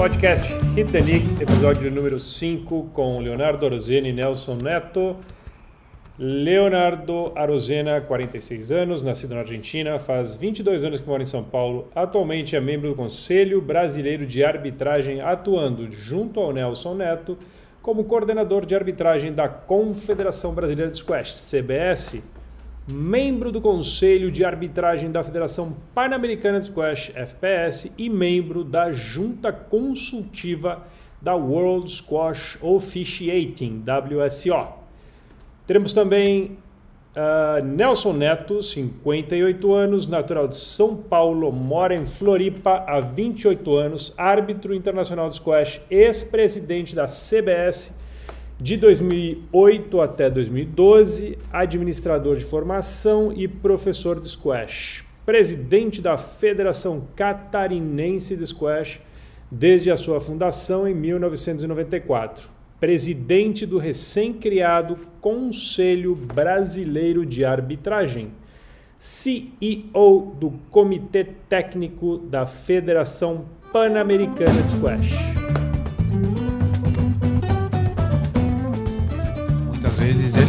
Podcast Hit Nick, episódio número 5, com Leonardo Arozena e Nelson Neto. Leonardo Arozena, 46 anos, nascido na Argentina, faz 22 anos que mora em São Paulo. Atualmente é membro do Conselho Brasileiro de Arbitragem, atuando junto ao Nelson Neto como coordenador de arbitragem da Confederação Brasileira de Squash, CBS membro do Conselho de Arbitragem da Federação Pan-Americana de Squash, FPS, e membro da Junta Consultiva da World Squash Officiating, WSO. Teremos também uh, Nelson Neto, 58 anos, natural de São Paulo, mora em Floripa há 28 anos, árbitro internacional de squash, ex-presidente da CBS de 2008 até 2012, administrador de formação e professor de squash. Presidente da Federação Catarinense de Squash desde a sua fundação em 1994. Presidente do recém-criado Conselho Brasileiro de Arbitragem. CEO do Comitê Técnico da Federação Pan-Americana de Squash.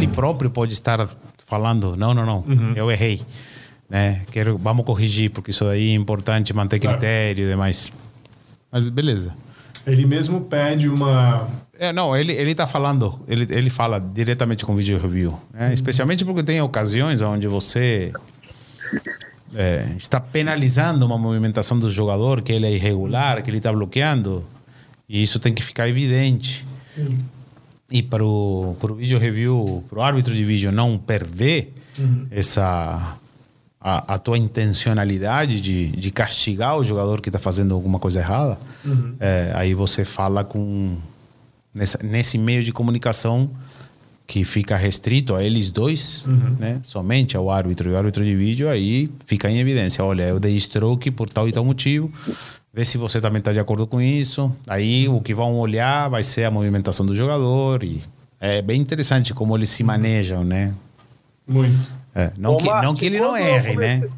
Ele próprio pode estar falando, não, não, não, uhum. eu errei. Né? Quero, vamos corrigir, porque isso aí é importante, manter critério claro. e demais. Mas beleza. Ele mesmo pede uma. É, não, ele, ele tá falando, ele, ele fala diretamente com o vídeo review. Né? Uhum. Especialmente porque tem ocasiões onde você é, está penalizando uma movimentação do jogador, que ele é irregular, que ele está bloqueando. E isso tem que ficar evidente. Sim e para o para o vídeo review, para o árbitro de vídeo não perder uhum. essa a, a, tua intencionalidade de, de castigar o jogador que está fazendo alguma coisa errada, uhum. é, aí você fala com nessa, nesse meio de comunicação que fica restrito a eles dois, uhum. né? Somente ao árbitro e ao árbitro de vídeo, aí fica em evidência. Olha, eu dei stroke por tal e tal motivo ver se você também está de acordo com isso. Aí o que vão olhar vai ser a movimentação do jogador e é bem interessante como eles se manejam, né? Muito. É, não, que, não que ele não erre, né? comecei... né?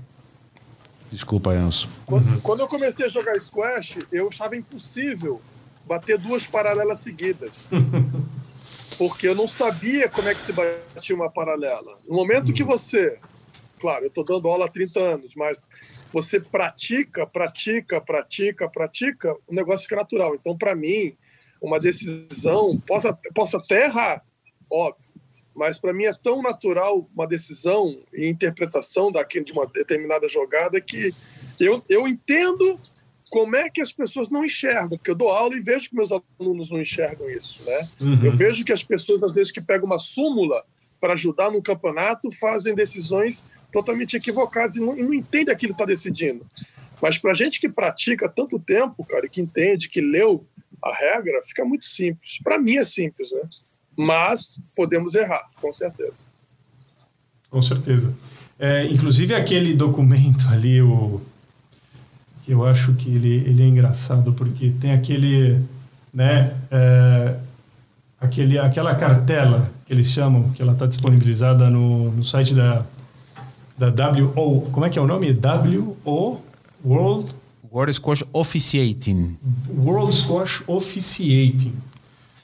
Desculpa, Enzo. Quando, uhum. quando eu comecei a jogar squash, eu achava impossível bater duas paralelas seguidas. porque eu não sabia como é que se batia uma paralela. No momento que você claro, eu estou dando aula há 30 anos, mas você pratica, pratica, pratica, pratica, o negócio fica natural. Então, para mim, uma decisão, posso, posso até errar, óbvio, mas para mim é tão natural uma decisão e interpretação daquele, de uma determinada jogada que eu, eu entendo como é que as pessoas não enxergam, porque eu dou aula e vejo que meus alunos não enxergam isso, né? Uhum. Eu vejo que as pessoas, às vezes, que pegam uma súmula para ajudar no campeonato, fazem decisões totalmente equivocados e não, não entende aquilo que está decidindo. Mas para gente que pratica tanto tempo, cara, que entende, que leu a regra, fica muito simples. Para mim é simples, né? Mas podemos errar, com certeza. Com certeza. É, inclusive aquele documento ali, o que eu acho que ele, ele é engraçado porque tem aquele, né, é, aquele, aquela cartela que eles chamam, que ela está disponibilizada no, no site da da WO, como é que é o nome? WO World World Squash Officiating. World Squash Officiating.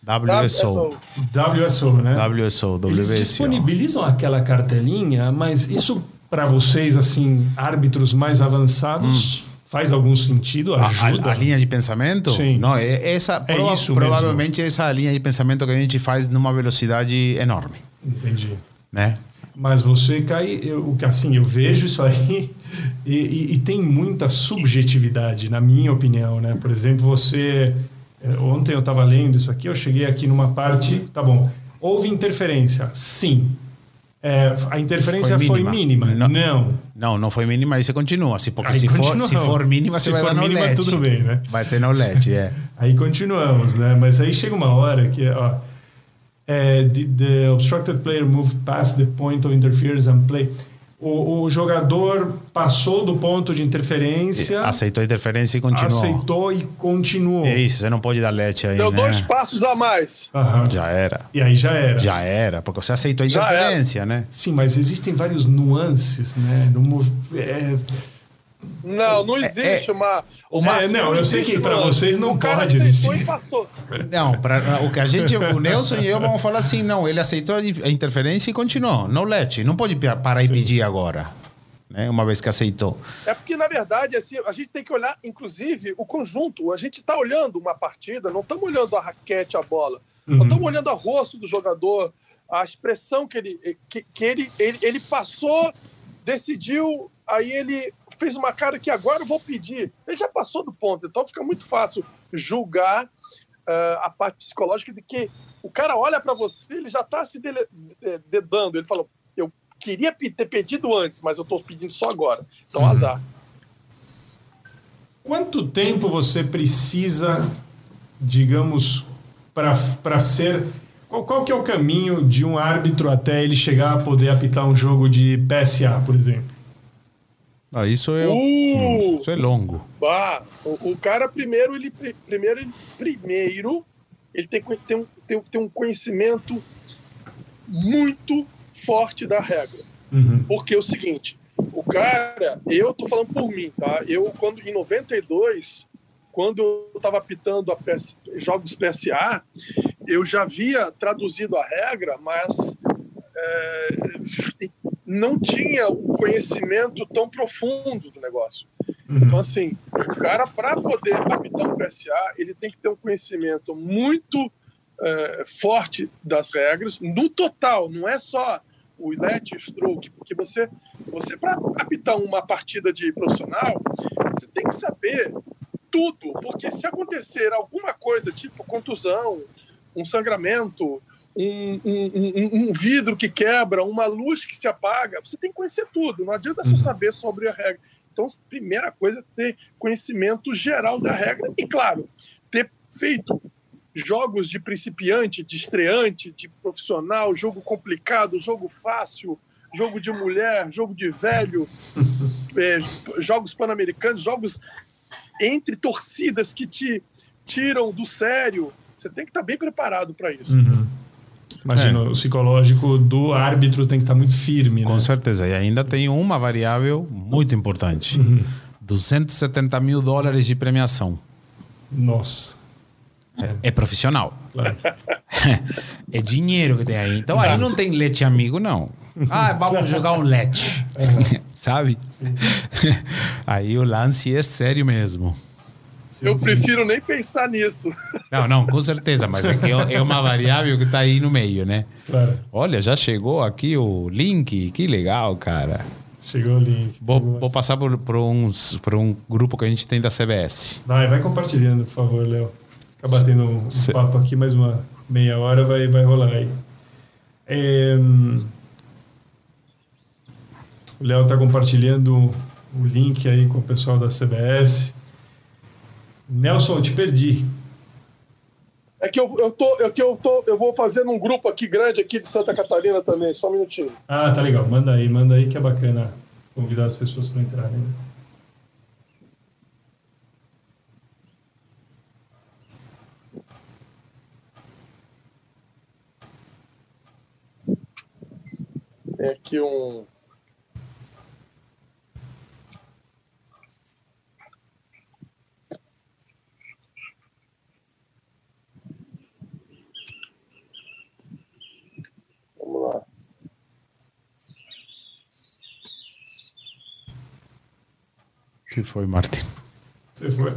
WSO. WSO, né? WSO, WSO. Eles disponibilizam aquela cartelinha, mas isso para vocês, assim, árbitros mais avançados, hum. faz algum sentido? Ajuda? A, a, a, linha de pensamento? Sim. Não, é, essa, é prova, isso provavelmente mesmo. essa linha de pensamento que a gente faz numa velocidade enorme. Entendi. Né? Mas você cai, eu, assim, eu vejo isso aí e, e, e, tem muita subjetividade, na minha opinião, né? Por exemplo, você, eh, ontem eu estava lendo isso aqui, eu cheguei aqui numa parte, tá bom, houve interferência, sim. É, a interferência foi mínima. Foi mínima. Não, não. Não, não foi mínima, aí você continua. Se, porque se for, se for mínima, se você vai for dar no mínima, LED. tudo bem, né? Vai ser no LED, é. aí continuamos, né? Mas aí chega uma hora que, ó, uh, did the obstructed player move past the point of interference and play? O, o, jogador passou do ponto de interferência. Aceitou a interferência e continuou. Aceitou e continuou. É isso, você não pode dar let aí. Deu né? dois passos a mais. Uhum. Já era. E aí já era. Já era, porque você aceitou a interferência, né? Sim, mas existem vários nuances, né? No, é, Não, não existe é, uma. uma é, não, eu sei que para vocês não pode existir. Não, para o que a gente, o Nelson e eu vamos falar assim, não, ele aceitou a interferência e continuou. Não let, não pode parar Sim. e pedir agora. Né, uma vez que aceitou. É porque, na verdade, assim, a gente tem que olhar, inclusive, o conjunto. A gente está olhando uma partida, não estamos olhando a raquete, a bola. Uhum. Nós estamos olhando o rosto do jogador, a expressão que ele, que, que ele, ele, ele passou, decidiu, aí ele fez uma cara que agora eu vou pedir. Ele já passou do ponto, então fica muito fácil julgar uh, a parte psicológica de que o cara olha para você, ele já está se dele, dedando. Ele falou: Eu queria ter pedido antes, mas eu estou pedindo só agora. Então, uhum. azar. Quanto tempo você precisa, digamos, para ser qual, qual que é o caminho de um árbitro até ele chegar a poder apitar um jogo de PSA, por exemplo? Ah, isso é, uh! isso é longo. Bah, o, o, cara primeiro ele primeiro ele, primeiro ele tem, tem, um, tem, tem um conhecimento muito forte da regra. Uhum. Porque é o seguinte, o cara, eu tô falando por mim, tá? Eu quando em 92 quando eu estava apitando a PS, jogos PSA, eu já havia traduzido a regra, mas é, não tinha o conhecimento tão profundo do negócio. Uhum. Então, assim, o cara, para poder apitar um PSA, ele tem que ter um conhecimento muito é, forte das regras, no total, não é só o let stroke, porque você, você para apitar uma partida de profissional, você tem que saber tudo, porque se acontecer alguma coisa, tipo contusão, um sangramento, um, um, um, vidro que quebra, uma luz que se apaga, você tem que conhecer tudo, não adianta só uhum. saber sobre a regra. Então, primeira coisa é ter conhecimento geral da regra e, claro, ter feito jogos de principiante, de estreante, de profissional, jogo complicado, jogo fácil, jogo de mulher, jogo de velho, é, jogos pan-americanos, jogos entre torcidas que te tiram do sério. Você tem que estar tá bem preparado para isso. Uhum. Imagina, é. o psicológico do árbitro tem que estar tá muito firme. Com né? certeza. E ainda tem uma variável muito importante: uhum. 270 mil dólares de premiação. Nossa. É, é profissional. Claro. é dinheiro que tem aí. Então claro. aí não tem leite amigo, não. Ah, vamos jogar um leite. Uhum. Sabe? aí o lance é sério mesmo. Eu prefiro nem pensar nisso. Não, não, com certeza, mas é, que é uma variável que está aí no meio, né? Claro. Olha, já chegou aqui o link, que legal, cara. Chegou o link. Vou, vou passar por, por, uns, por um grupo que a gente tem da CBS. Vai, vai compartilhando, por favor, Léo. Fica batendo um, um papo aqui, mais uma meia hora vai, vai rolar aí. É, o Léo está compartilhando o link aí com o pessoal da CBS. Nelson, te perdi. É que eu, eu, tô, é que eu, tô, eu vou fazer num grupo aqui grande aqui de Santa Catarina também, só um minutinho. Ah, tá legal. Manda aí, manda aí que é bacana convidar as pessoas para entrarem. Né? Tem aqui um. Que foi, Martin? Você foi?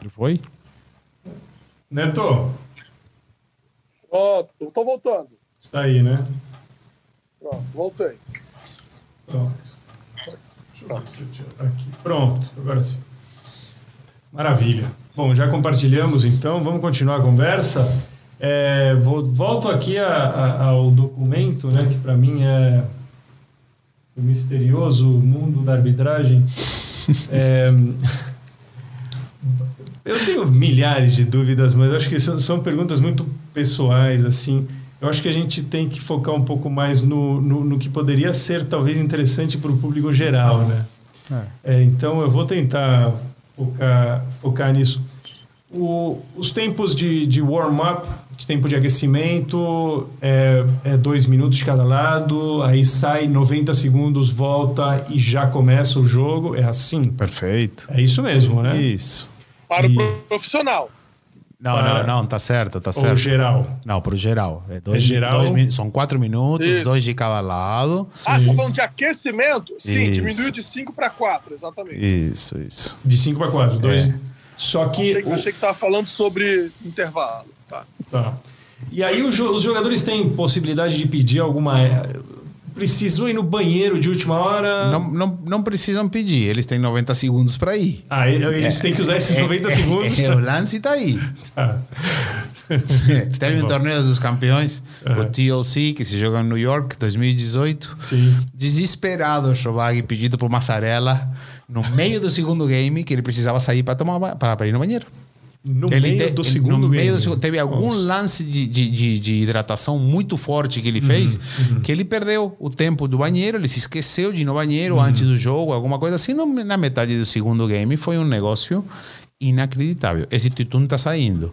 Ele foi? Neto? Ó, oh, eu tô voltando. Está aí, né? Pronto, voltei. Pronto. Pronto. Aqui. Pronto, agora sim. Maravilha. Bom, já compartilhamos então, vamos continuar a conversa. É, vou, volto aqui a, a, ao documento, né, que para mim é o misterioso mundo da arbitragem. É, eu tenho milhares de dúvidas, mas acho que são, são, perguntas muito pessoais, assim. Eu acho que a gente tem que focar um pouco mais no, no, no que poderia ser talvez interessante para o público geral, né? É. É, então eu vou tentar focar, focar nisso. O, os tempos de, de warm-up de tempo de aquecimento é, é dois minutos de cada lado, aí sai 90 segundos, volta e já começa o jogo. É assim? Perfeito. É isso mesmo, né? Isso. Para E- o profissional. Não, Para- não, não, tá certo, tá Ou certo. geral. Não, pro geral. É dois, É geral? dois são quatro minutos, Isso. dois de cada lado. Ah, você tá falando de aquecimento? Sim, Isso. diminuiu de 5 para 4, exatamente. Isso, isso. De 5 para 4. Dois. Só que. Achei, o- achei que você estava falando sobre intervalo. Tá. Tá. E aí o jo- os jogadores têm possibilidade de pedir alguma. é, Precisou ir no banheiro de última hora. Não, não, não precisam pedir, eles têm 90 segundos para ir. Ah, eles têm que usar esses 90 segundos. É, o lance tá aí. Tá. Teve um torneio dos campeões, o TLC, que se joga em New York, 2018. Sim. Desesperado o Shobag pedido por Massarella no meio do segundo game que ele precisava sair para tomar para ir no banheiro. No Ele meio te- do ele- segundo no game. meio do segundo- teve algum Nossa. lance de, de, de, de hidratação muito forte que ele Uhum, fez que ele perdeu o tempo do banheiro, ele se esqueceu de ir no banheiro Uhum. antes do jogo, alguma coisa assim. No- na metade do segundo game foi um negócio inacreditável. Esse tutum tá saindo.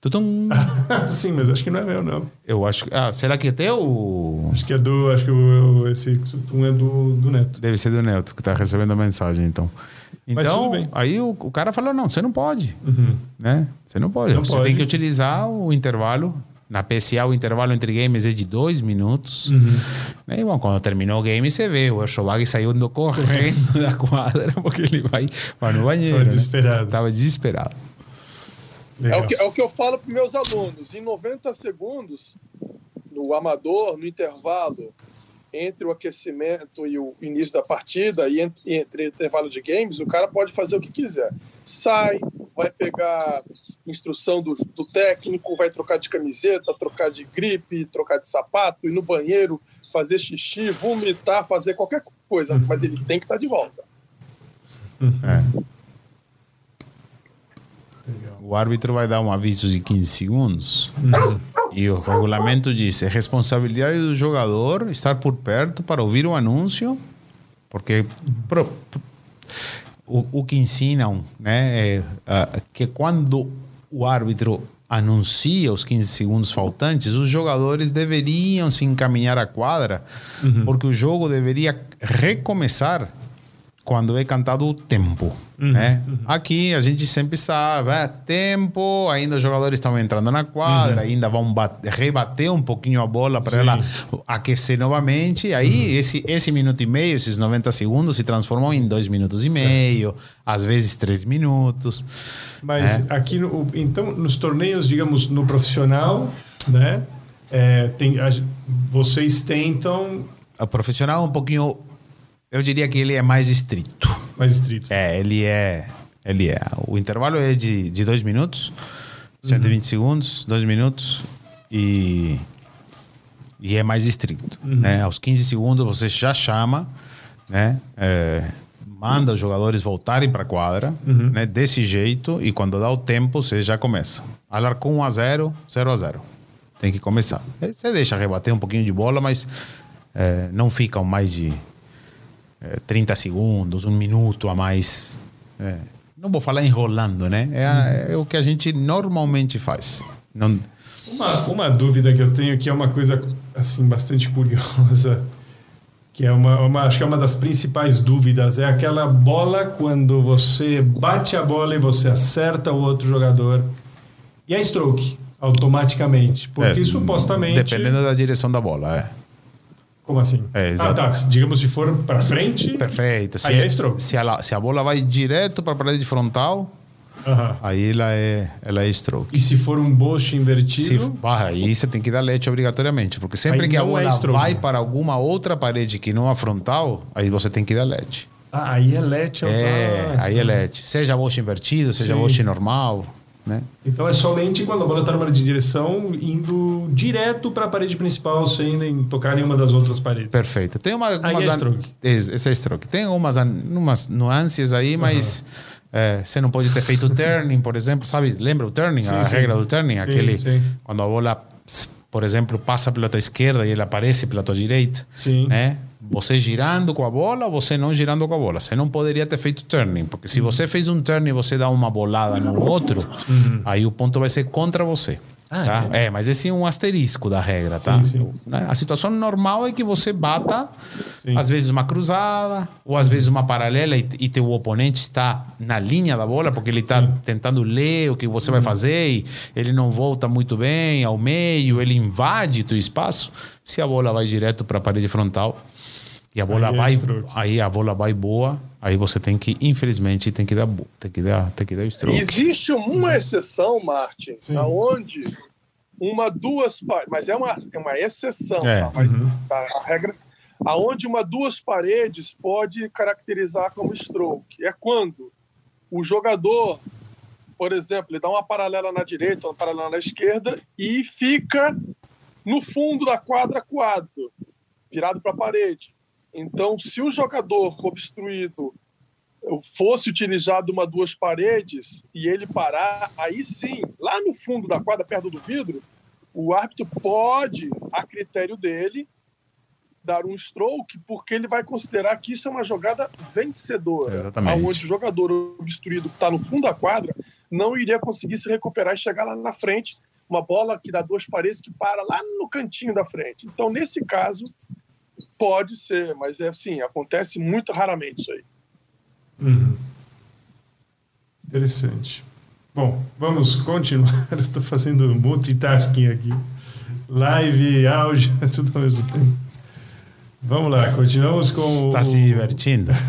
Tutum. Sim, mas acho que não é meu, não. Eu acho que. Ah, será que é teu? Acho que é do. Acho que o, esse tum é do, do Neto. Deve ser do Neto que tá recebendo a mensagem, então. Então, aí o, o cara falou: não, você não pode. Uhum. né? Você não pode. Não você pode. tem que utilizar o intervalo. Na PSA, o intervalo entre games é de dois minutos. Uhum. Né? E, bom, quando terminou o game, você vê o Erschobag saiu indo correndo da quadra porque ele vai, vai no banheiro. Tava né? desesperado. É o, que, é o que eu falo para meus alunos. Em 90 segundos, no amador, no intervalo entre o aquecimento e o início da partida, e entre, entre o intervalo de games, o cara pode fazer o que quiser. Sai, vai pegar instrução do, do técnico, vai trocar de camiseta, trocar de gripe, trocar de sapato, ir no banheiro, fazer xixi, vomitar, fazer qualquer coisa. Mas ele tem que estar de volta. É. O árbitro vai dar um aviso de 15 segundos. Uhum. E o regulamento diz: é responsabilidade do jogador estar por perto para ouvir o anúncio, porque pro- pro- o, o que ensinam né, é ah, que quando o árbitro anuncia os 15 segundos faltantes, os jogadores deveriam se encaminhar à quadra, porque o jogo deveria recomeçar quando é cantado o tempo. né? Aqui a gente sempre sabe, é, tempo, ainda os jogadores estão entrando na quadra, ainda vão bate- rebater um pouquinho a bola para ela aquecer novamente. Aí esse, esse minuto e meio, esses 90 segundos, se transformam em dois minutos e meio, às vezes três minutos. Mas É. aqui, no, então, nos torneios, digamos, no profissional, né? é, tem, a- vocês tentam O profissional é um pouquinho, eu diria que ele é mais estrito. mais estrito. É, ele é. Ele é. O intervalo é de, de dois minutos, 120 segundos, dois minutos e. E é mais estrito. Né? Aos 15 segundos você já chama, né? É, manda os jogadores voltarem para a quadra, né? desse jeito, e quando dá o tempo, você já começa. Alarcou 1 a 0 0 a 0 Tem que começar. Você deixa rebater um pouquinho de bola, mas é, não ficam mais de é, 30 segundos, um minuto a mais. É, não vou falar enrolando, né? É, a- é o que a gente normalmente faz. Não, Uma, uma dúvida que eu tenho que é uma coisa assim bastante curiosa, que é uma, uma acho que é uma das principais dúvidas é aquela bola quando você bate a bola e você acerta o outro jogador e a stroke automaticamente, porque é, supostamente Dependendo da direção da bola, é. Como assim? É, ah, tá. Digamos se for para frente, Perfeito. Se, Aí é stroke. se, a, se a bola vai direto para a parede frontal, aí ela é, ela é stroke. E se for um boche Se, invertido, ah, aí você tem que dar leite obrigatoriamente, porque sempre Aí que a é bola stroke. vai para alguma outra parede que não a frontal, aí você tem que dar leite. ah, aí é let É, ah, aí é leite. Seja boche invertido, seja Sim. boche normal, né? Então é somente quando a bola está numa de direção indo direto para a parede principal sem nem tocar nenhuma das outras paredes. Perfeito. Tem uma, Aí umas é an- stroke. Esse esse é stroke. Tem umas, an- umas nuances aí, mas é, você não pode ter feito o turning, por exemplo, sabe? Lembra o turning? Sim, a sim. regra do turning? Sim, Aquele, quando a bola, por exemplo, passa pela tua esquerda e ela aparece pela tua direita. Sim. Né? Você girando com a bola ou você não girando com a bola. Você não poderia ter feito turning, porque se você fez um turning e você dá uma bolada no outro, aí o ponto vai ser contra você. Ah, tá? É. mas esse é um asterisco da regra, tá? Sim, sim. Né? A situação normal é que você bata, Sim. às vezes uma cruzada, ou às vezes uma paralela e, e teu oponente está na linha da bola, porque ele está tentando ler o que você vai fazer e ele não volta muito bem ao meio, ele invade teu espaço. Se a bola vai direto para a parede frontal e a bola Aí é vai, stroke. aí a bola vai boa, aí você tem que, infelizmente, tem que dar, tem que dar, tem que dar o stroke. Existe uma exceção, Martin, aonde uma, duas paredes, mas é uma, é uma exceção, É. tá? Tá? A regra, aonde uma, duas paredes pode caracterizar como stroke. É quando o jogador, por exemplo, ele dá uma paralela na direita, uma paralela na esquerda e fica no fundo da quadra quadro, virado para a parede. Então, se o jogador obstruído fosse utilizado uma duas paredes e ele parar, aí sim, lá no fundo da quadra, perto do vidro, o árbitro pode, a critério dele, dar um stroke, porque ele vai considerar que isso é uma jogada vencedora. Exatamente. Onde o jogador obstruído que está no fundo da quadra não iria conseguir se recuperar e chegar lá na frente. Uma bola que dá duas paredes que para lá no cantinho da frente. Então, nesse caso, pode ser, mas é assim, acontece muito raramente isso aí. Uhum. Interessante. Bom, vamos continuar. Eu estou fazendo multitasking aqui. Live, áudio, tudo ao mesmo tempo. Vamos lá, continuamos com Está o, se divertindo?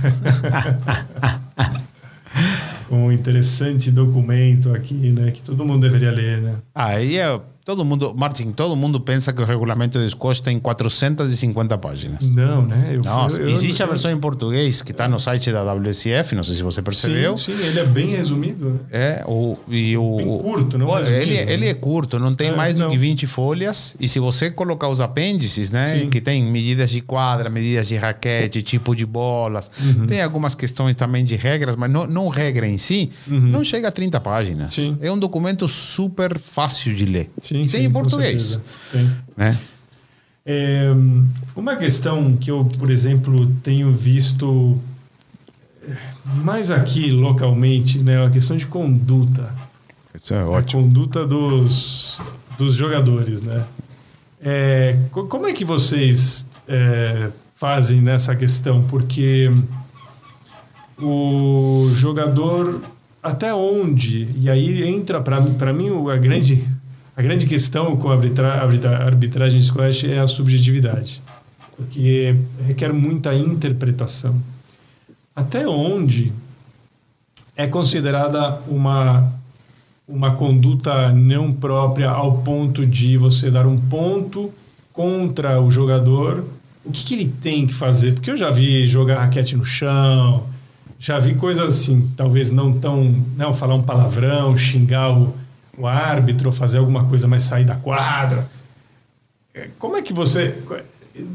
com um interessante documento aqui, né? Que todo mundo deveria ler, né? Aí é, todo mundo, Martin, todo mundo pensa que o regulamento de squash tem 450 páginas. Não, né? Eu, Não, eu- existe a eu- versão em português que está no site da WSF, não sei se você percebeu. Sim, sim, ele é bem resumido. Né? É, o, e o, Bem curto, não resumido, ele, né? ele é curto, não tem É, mais do não. que 20 folhas. E se você colocar os apêndices, né? Sim. Que tem medidas de quadra, medidas de raquete, tipo de bolas. Uhum. Tem algumas questões também de regras, mas não, não regra em si, não chega a 30 páginas. Uhum. Sim. É um documento super fácil de ler. Sim, e tem sim, em português. Tem. Né? É, uma questão que eu, por exemplo, tenho visto mais aqui localmente, né, a questão de conduta, Isso é a ótimo. conduta dos, dos jogadores, né? É, co- como é que vocês é, fazem nessa questão? Porque o jogador até onde e aí entra para mim o- a grande a grande questão com a arbitra, arbitra, arbitragem de squash é a subjetividade porque requer muita interpretação até onde é considerada uma uma conduta não própria ao ponto de você dar um ponto contra o jogador o que, que ele tem que fazer porque eu já vi jogar raquete no chão já vi coisas assim, talvez não tão. Não, falar um palavrão, xingar o, o árbitro, fazer alguma coisa, mas sair da quadra. É, Como é que você.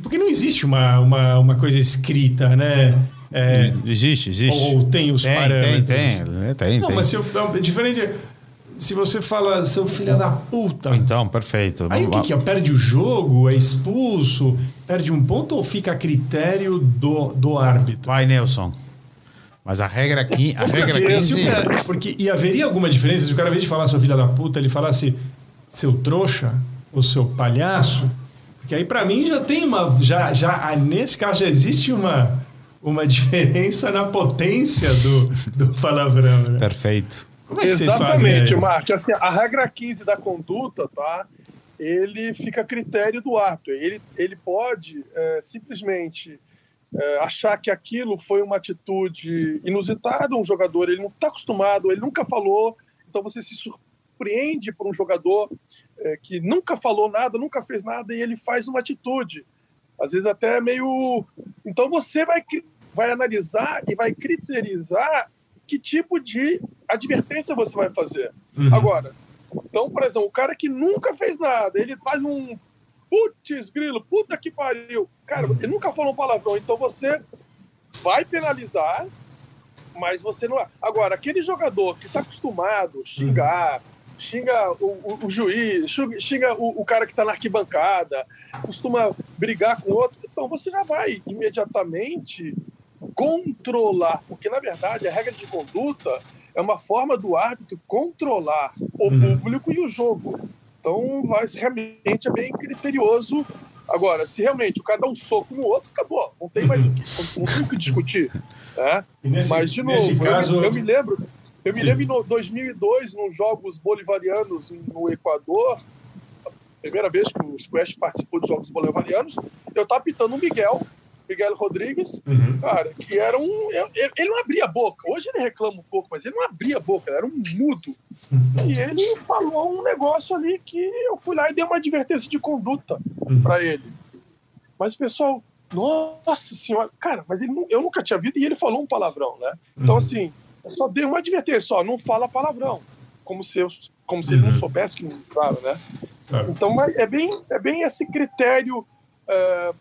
Porque não existe uma, uma, uma coisa escrita, né? É, Existe, existe. ou tem os tem, parâmetros. tem, tem, tem, Não, tem. mas se eu, é diferente. Se você fala, seu filho da puta. Então, perfeito. Aí o que, que é? Perde o jogo? É expulso? Perde um ponto ou fica a critério do, do árbitro? Vai, Nelson. Mas a regra aqui, a regra certeza. Se o 15... cara- porque, e haveria alguma diferença se o cara, ao invés de falar seu filho da puta, ele falasse seu trouxa ou seu palhaço? Porque aí, pra mim, já tem uma. Já, já, ah, nesse caso, já existe uma, uma diferença na potência do, do palavrão. Né? Perfeito. Como é que? Exatamente? Marcos. Assim, a regra 15 da conduta, tá? Ele fica a critério do árbitro. Ele, ele pode é, simplesmente é, achar que aquilo foi uma atitude inusitada, um jogador ele não está acostumado, ele nunca falou, então você se surpreende por um jogador é, que nunca falou nada, nunca fez nada e ele faz uma atitude, às vezes até meio. Então você vai, vai analisar e vai criterizar que tipo de advertência você vai fazer. Uhum. Agora, então, por exemplo, o cara que nunca fez nada, ele faz um putz, grilo, puta que pariu. Cara, ele nunca falou um palavrão, então você vai penalizar, mas você não. Agora, aquele jogador que está acostumado a xingar, xinga o, o- o juiz, xinga o, o cara que está na arquibancada, costuma brigar com o outro, então você já vai imediatamente controlar, porque na verdade a regra de conduta é uma forma do árbitro controlar o Uhum. público e o jogo. Então, vai, realmente é bem criterioso. Agora, se realmente o cara dá um soco no outro, acabou. Não tem mais o que, não tem o que discutir. Né? Nesse, Mas, de novo, eu, caso, me, eu me lembro, eu me Sim. lembro em 2002, nos Jogos Bolivarianos no Equador, a primeira vez que o Squash participou dos Jogos Bolivarianos, eu estava pitando o Miguel, Miguel Rodrigues, Uhum. cara, que era um. Ele, ele não abria a boca. Hoje ele reclama um pouco, mas ele não abria a boca, era um mudo. E ele falou um negócio ali que eu fui lá e dei uma advertência de conduta para ele. Mas o pessoal, nossa senhora, cara, mas ele, eu nunca tinha visto e ele falou um palavrão, né? Então, assim, eu só dei uma advertência, só não fala palavrão. Como se, eu, como se ele não Uhum. soubesse que não falava, né? Então é bem, é bem esse critério. é,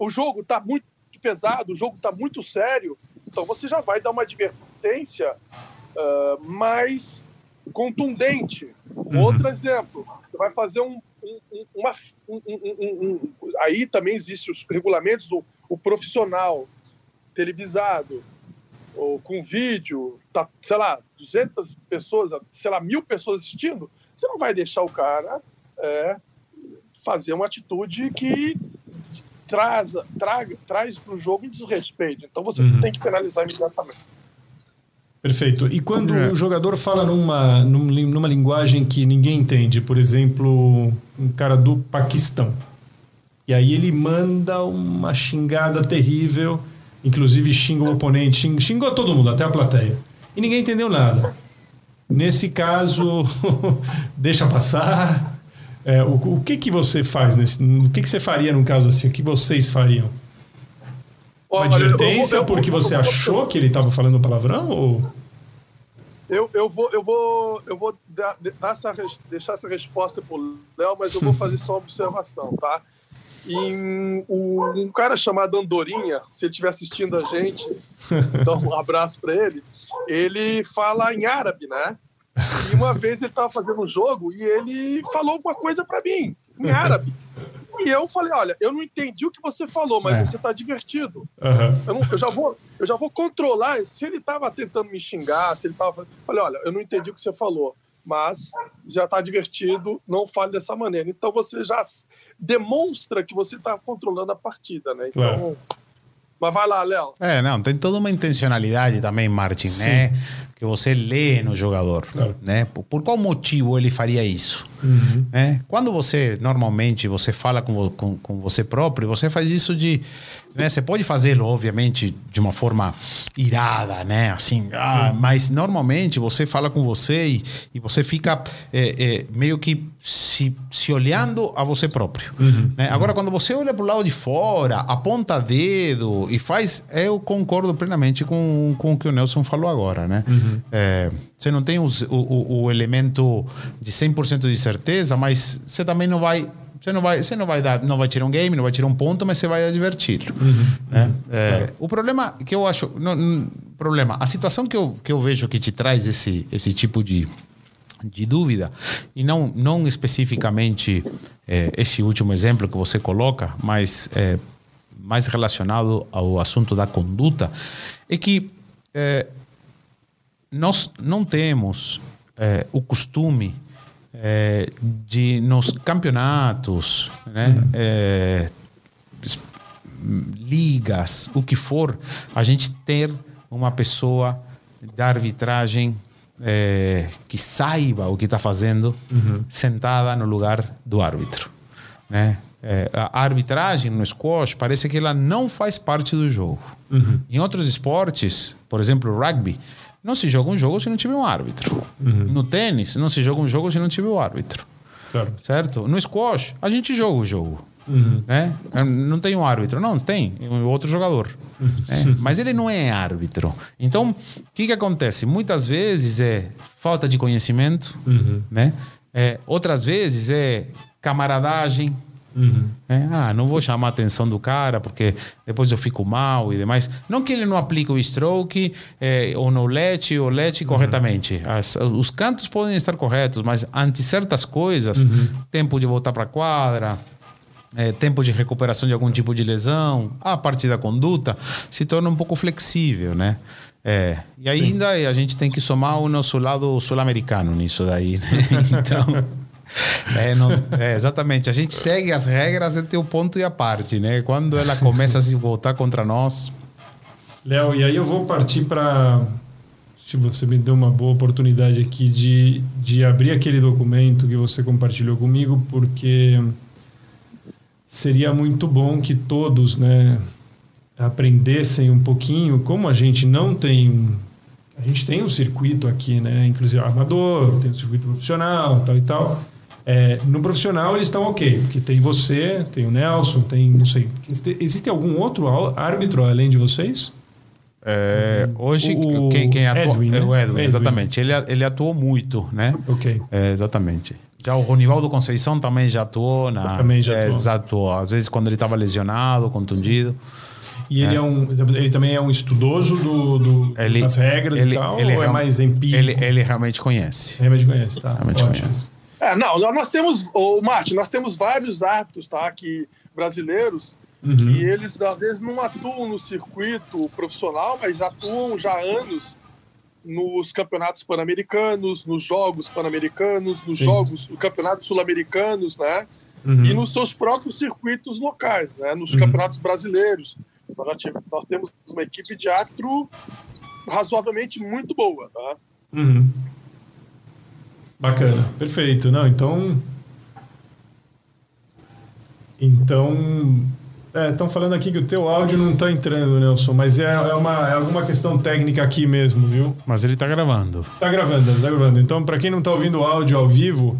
o jogo está muito pesado, o jogo está muito sério, então você já vai dar uma advertência é, mais contundente. Outro exemplo, você vai fazer um, um- um- uma, um- um- um- um- aí também existem os regulamentos do o profissional televisado ou com vídeo, tá, sei lá, 200 pessoas, sei lá, mil pessoas assistindo, você não vai deixar o cara é, fazer uma atitude que traz, traga, traz para o jogo um desrespeito. Então você Uhum. tem que penalizar imediatamente. Perfeito. E quando É. o jogador fala numa, numa linguagem que ninguém entende, por exemplo, um cara do Paquistão, e aí ele manda uma xingada terrível, inclusive xinga o oponente, xing- xingou todo mundo, até a plateia, e ninguém entendeu nada. Nesse caso, deixa passar. É, o, o que que você faz nesse? O que que você faria num caso assim? O que vocês fariam? Uma Olha, eu advertência eu vou- porque você eu achou que ele estava falando palavrão ou Eu, eu vou, eu vou, eu vou dar, dar essa, deixar essa resposta para o Léo, mas eu vou fazer só uma observação, tá? E um, um cara chamado Andorinha, se ele estiver assistindo a gente, dá um abraço para ele. Ele fala em árabe, né? E uma vez ele estava fazendo um jogo e ele falou alguma coisa para mim em árabe. E eu falei, olha, eu não entendi o que você falou, mas É. você está divertido. Aham. Eu, não- eu já vou, eu já vou controlar. Se ele estava tentando me xingar, se ele estava. Falei, olha, eu não entendi o que você falou, mas já está divertido, não fale dessa maneira. Então você já demonstra que você está controlando a partida, né? Então. Claro. Mas vai lá, Léo. É, não, tem toda uma intencionalidade também, Martin, Sim. né? Que você lê no jogador, Claro. né? Por, por qual motivo ele faria isso? Uhum. né? Quando você, normalmente, você fala com, com, com você próprio, você faz isso de... Né? Você pode fazê-lo, obviamente, de uma forma irada, né? Assim, ah, mas normalmente você fala com você e, e você fica é, é, meio que se, se olhando a você próprio. né? Agora, quando você olha para o lado de fora, aponta dedo e faz... Eu concordo plenamente com, com o que o Nelson falou agora, né? É, você não tem os- o, o, o elemento de 100% de certeza, mas você também não vai você não vai você não vai dar não vai tirar um game não vai tirar um ponto mas você vai advertir né? É, o problema que eu acho não, não- problema a situação que eu, que eu vejo que te traz esse esse tipo de de dúvida e não não especificamente é, esse último exemplo que você coloca mas é, mais relacionado ao assunto da conduta é que é, nós não temos eh, o costume eh, de nos campeonatos, né, es- ligas, o que for, a gente ter uma pessoa da arbitragem eh, que saiba o que está fazendo sentada no lugar do árbitro, né? Eh, a arbitragem no squash parece que ela não faz parte do jogo. Em outros esportes, por exemplo, o rugby, não se joga um jogo se não tiver um árbitro. No tênis, não se joga um jogo se não tiver o árbitro. Claro. Certo? No squash, a gente joga o jogo. Uhum. Né? Não tem um árbitro. Não, tem. Um outro jogador. né? Mas ele não é árbitro. Então, o que, que acontece? Muitas vezes é falta de conhecimento. Né? É, outras vezes é camaradagem. Uhum. né? Ah, não vou chamar a atenção do cara porque depois eu fico mal e demais. Não que ele não aplique o stroke eh, ou no let ou let corretamente. As- os cantos podem estar corretos, mas ante certas coisas, tempo de voltar para a quadra, eh, tempo de recuperação de algum tipo de lesão, a parte da conduta se torna um pouco flexível, né? É, e ainda a gente tem que somar o nosso lado sul-americano nisso daí, né? Então, É, não, é, exatamente. A gente segue as regras até o ponto e a parte, né? Quando ela começa a se voltar contra nós. Léo, e aí eu vou partir para. Se você me deu uma boa oportunidade aqui de, de abrir aquele documento que você compartilhou comigo, porque seria muito bom que todos, né, aprendessem um pouquinho como a gente não tem a gente tem um circuito aqui, né? Inclusive amador, tem um circuito profissional, tal e tal. É, no profissional eles estão ok, porque tem você, tem o Nelson, tem não sei. Existe algum outro árbitro além de vocês? É, hoje o, quem, quem atua, Edwin, né? o Edwin, Edwin, exatamente. Ele, ele atuou muito, né? Ok. É, exatamente. Já o Ronivaldo Conceição também já atuou na. Também já atuou. É, já atuou. Às vezes quando ele estava lesionado, contundido. E ele, é. é. um, ele também é um estudoso do, do ele, das regras ele, e tal? Ele ou é mais empírico? Ele, ele realmente conhece. Realmente conhece, tá. Realmente Ótimo. conhece. É, não, nós temos, o Marte, nós temos vários árbitros, tá, que brasileiros, uhum. e eles às vezes não atuam no circuito profissional, mas atuam já há anos nos campeonatos pan-americanos, nos jogos pan-americanos, nos Sim. jogos, campeonatos sul-americanos, né? Uhum. E nos seus próprios circuitos locais, né? Nos uhum. campeonatos brasileiros. Nós, nós temos uma equipe de atro razoavelmente muito boa, tá? Uhum. Bacana, perfeito. Não, então. Então. Estão é, falando aqui que o teu áudio não está entrando, Nelson, mas é, é, uma, é alguma questão técnica aqui mesmo, viu? Mas ele está gravando. Está gravando, está gravando. Então, para quem não está ouvindo o áudio ao vivo,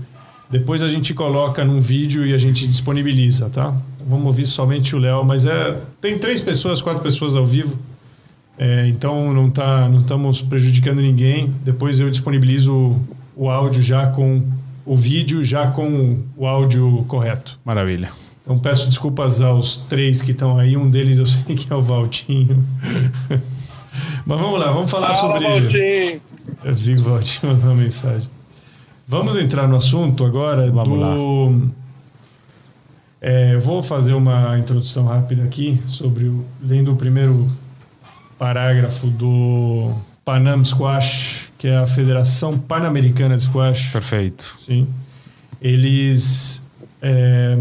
depois a gente coloca num vídeo e a gente disponibiliza, tá? Vamos ouvir somente o Léo, mas é tem três pessoas, quatro pessoas ao vivo, é, então não tá, não estamos prejudicando ninguém. Depois eu disponibilizo o, áudio já com o vídeo já com o áudio correto. Maravilha. Então peço desculpas aos três que estão aí. Um deles eu sei que é o Valtinho. Mas vamos lá, vamos falar Fala, sobre. Valtinho. Eu vi o Valtinho mandou uma mensagem. Vamos entrar no assunto agora Vamos do. Lá. É, eu vou fazer uma introdução rápida aqui sobre o, lendo o primeiro parágrafo do Panam Squash, que é a Federação Pan-Americana de Squash. Perfeito. Sim. Eles. É,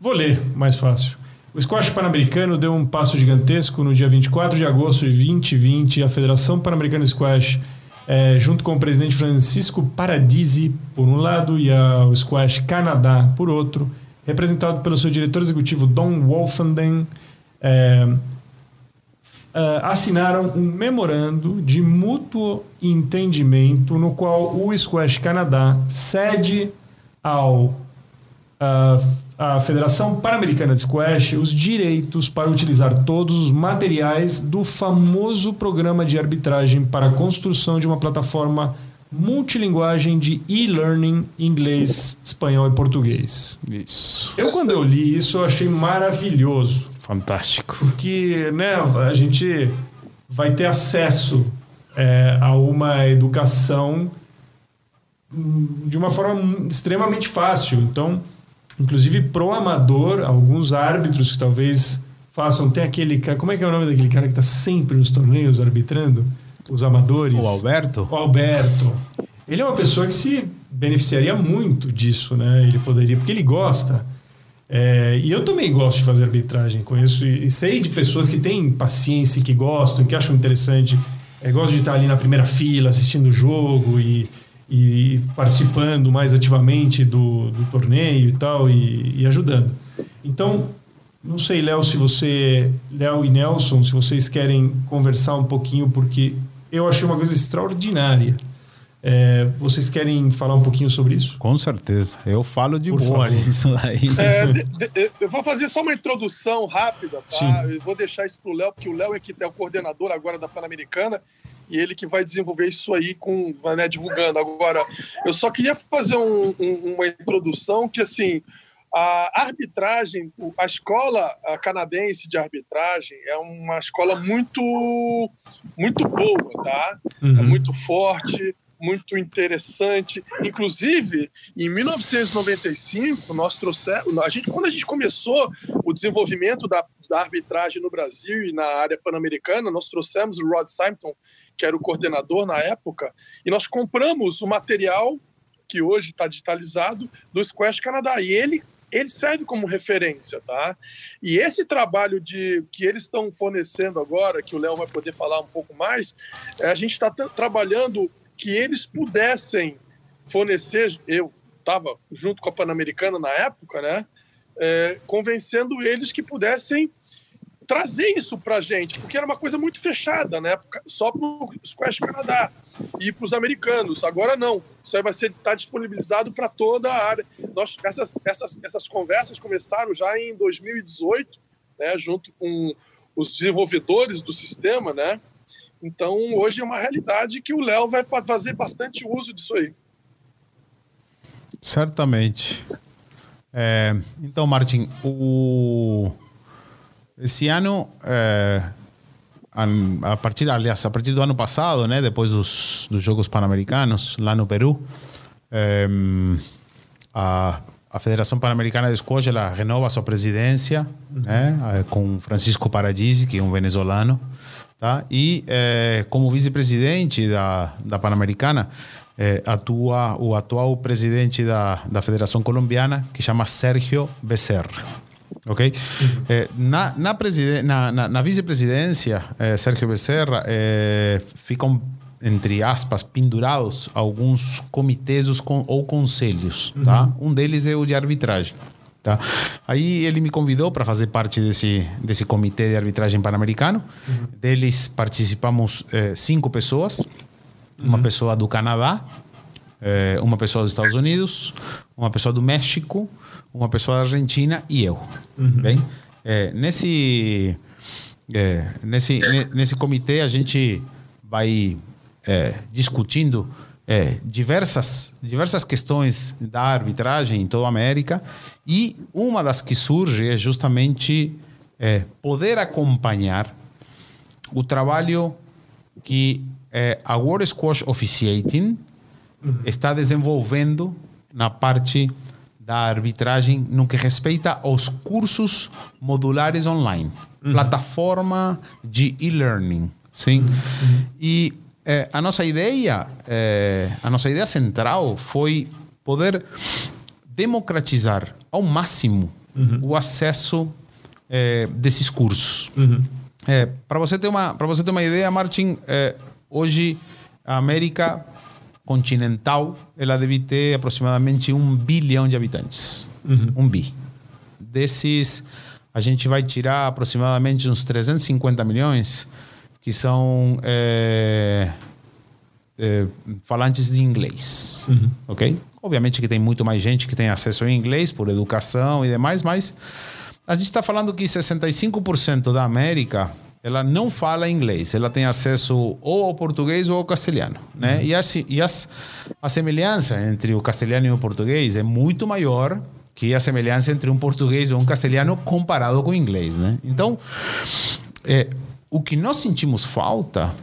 vou ler, mais fácil. O squash pan-americano deu um passo gigantesco no dia 24 de agosto de 2020. A Federação Pan-Americana de Squash é, junto com o presidente Francisco Paradisi, por um lado, e a, o Squash Canadá, por outro, representado pelo seu diretor executivo Don Wolfenden, é, é, assinaram um memorando de mútuo entendimento no qual o Squash Canadá cede ao a Federação Pan-Americana de Squash os direitos para utilizar todos os materiais do famoso programa de arbitragem para a construção de uma plataforma multilinguagem de e-learning inglês, espanhol e português. Isso. Eu quando eu li isso eu achei maravilhoso. Fantástico. Porque, né, a gente vai ter acesso é, a uma educação de uma forma extremamente fácil. Então, inclusive pro amador, alguns árbitros que talvez façam. Tem aquele cara. Como é que é o nome daquele cara que está sempre nos torneios arbitrando? Os amadores? O Alberto? O Alberto. Ele é uma pessoa que se beneficiaria muito disso, né? Ele poderia, porque ele gosta. É, e eu também gosto de fazer arbitragem. Conheço e sei de pessoas que têm paciência, que gostam, que acham interessante. É, gosto de estar ali na primeira fila assistindo o jogo e e participando mais ativamente do, do torneio e tal, e, e ajudando. Então, não sei, Léo, se você, Léo e Nelson, se vocês querem conversar um pouquinho, porque eu achei uma coisa extraordinária. É, vocês querem falar um pouquinho sobre isso? Com certeza. Eu falo de Por boa nisso aí. É, de, de, eu vou fazer só uma introdução rápida, tá? Sim. Eu vou deixar isso para o Léo, porque o Léo é que é o coordenador agora da Pan-Americana e ele que vai desenvolver isso aí com né, divulgando. Agora, eu só queria fazer um, um, uma introdução que assim a arbitragem, a escola canadense de arbitragem é uma escola muito muito boa, tá? É uhum. É muito forte, muito interessante. Inclusive, em 1995, nós trouxemos, a gente, quando a gente começou o desenvolvimento da, da arbitragem no Brasil e na área pan-americana, nós trouxemos o Rod Simonton que era o coordenador na época, e nós compramos o material que hoje está digitalizado, do Squash Canadá. E ele ele serve como referência, tá? E esse trabalho de que eles estão fornecendo agora, que o Léo vai poder falar um pouco mais, é, a gente está trabalhando que eles pudessem fornecer. Eu estava junto com a Pan-Americana na época, né? É, convencendo eles que pudessem trazer isso para a gente, porque era uma coisa muito fechada, né? Só para o Squash Canadá e para os americanos. Agora não. Isso aí vai estar tá disponibilizado para toda a área. Nós, essas, essas, essas conversas começaram já em 2018, né? Junto com os desenvolvedores do sistema, né? Então, hoje é uma realidade que o Léo vai fazer bastante uso disso aí. Certamente. É, então, Martin, o esse ano, é, a partir, aliás, a partir do ano passado, né, depois dos, dos Jogos Pan-Americanos, lá no Peru, é, a, a Federação Pan-Americana de Squash ela renova sua presidência uhum. né, com Francisco Paradisi, que é um venezuelano. Tá? E é, como vice-presidente da, da Pan-Americana, é, atua o atual presidente da, da Federação Colombiana, que chama Sérgio Becerra. Ok? Uhum. É, na, na, na, na, na vice-presidência, Sérgio Becerra, ficam, entre aspas, pendurados alguns comitês ou conselhos. Uhum. Tá? Um deles é o de arbitragem. Tá? Aí ele me convidou para fazer parte desse, desse comitê de arbitragem pan-americano. Uhum. Deles participamos é, cinco pessoas. Uma uhum. pessoa do Canadá, é, uma pessoa dos Estados Unidos, uma pessoa do México, uma pessoa da Argentina e eu. Uhum. Bem, é, nesse, nesse, nesse comitê a gente vai discutindo é, diversas, diversas questões da arbitragem em toda a América e uma das que surge é justamente é, poder acompanhar o trabalho que é, a World Squash Officiating uhum. está desenvolvendo na parte da arbitragem no que respeita aos cursos modulares online, uhum. plataforma de e-learning, sim. Uhum. E é, a nossa ideia, é, a nossa ideia central foi poder democratizar ao máximo uhum. o acesso é, desses cursos. Uhum. para você ter uma para você ter uma ideia, Martin, hoje a América continental, ela deve ter aproximadamente um bilhão de habitantes. Uhum. Um bi. Desses, a gente vai tirar aproximadamente uns 350 milhões, que são é, é, falantes de inglês. Uhum. Ok? Obviamente que tem muito mais gente que tem acesso ao inglês por educação e demais, mas a gente está falando que 65% da América ela não fala inglês, ela tem acesso ou ao português ou ao castelhano, né? Uhum. E, assim, e as, a semelhança entre o castelhano e o português é muito maior que a semelhança entre um português ou um castelhano comparado com o inglês, né? Então, é, o que nós sentimos falta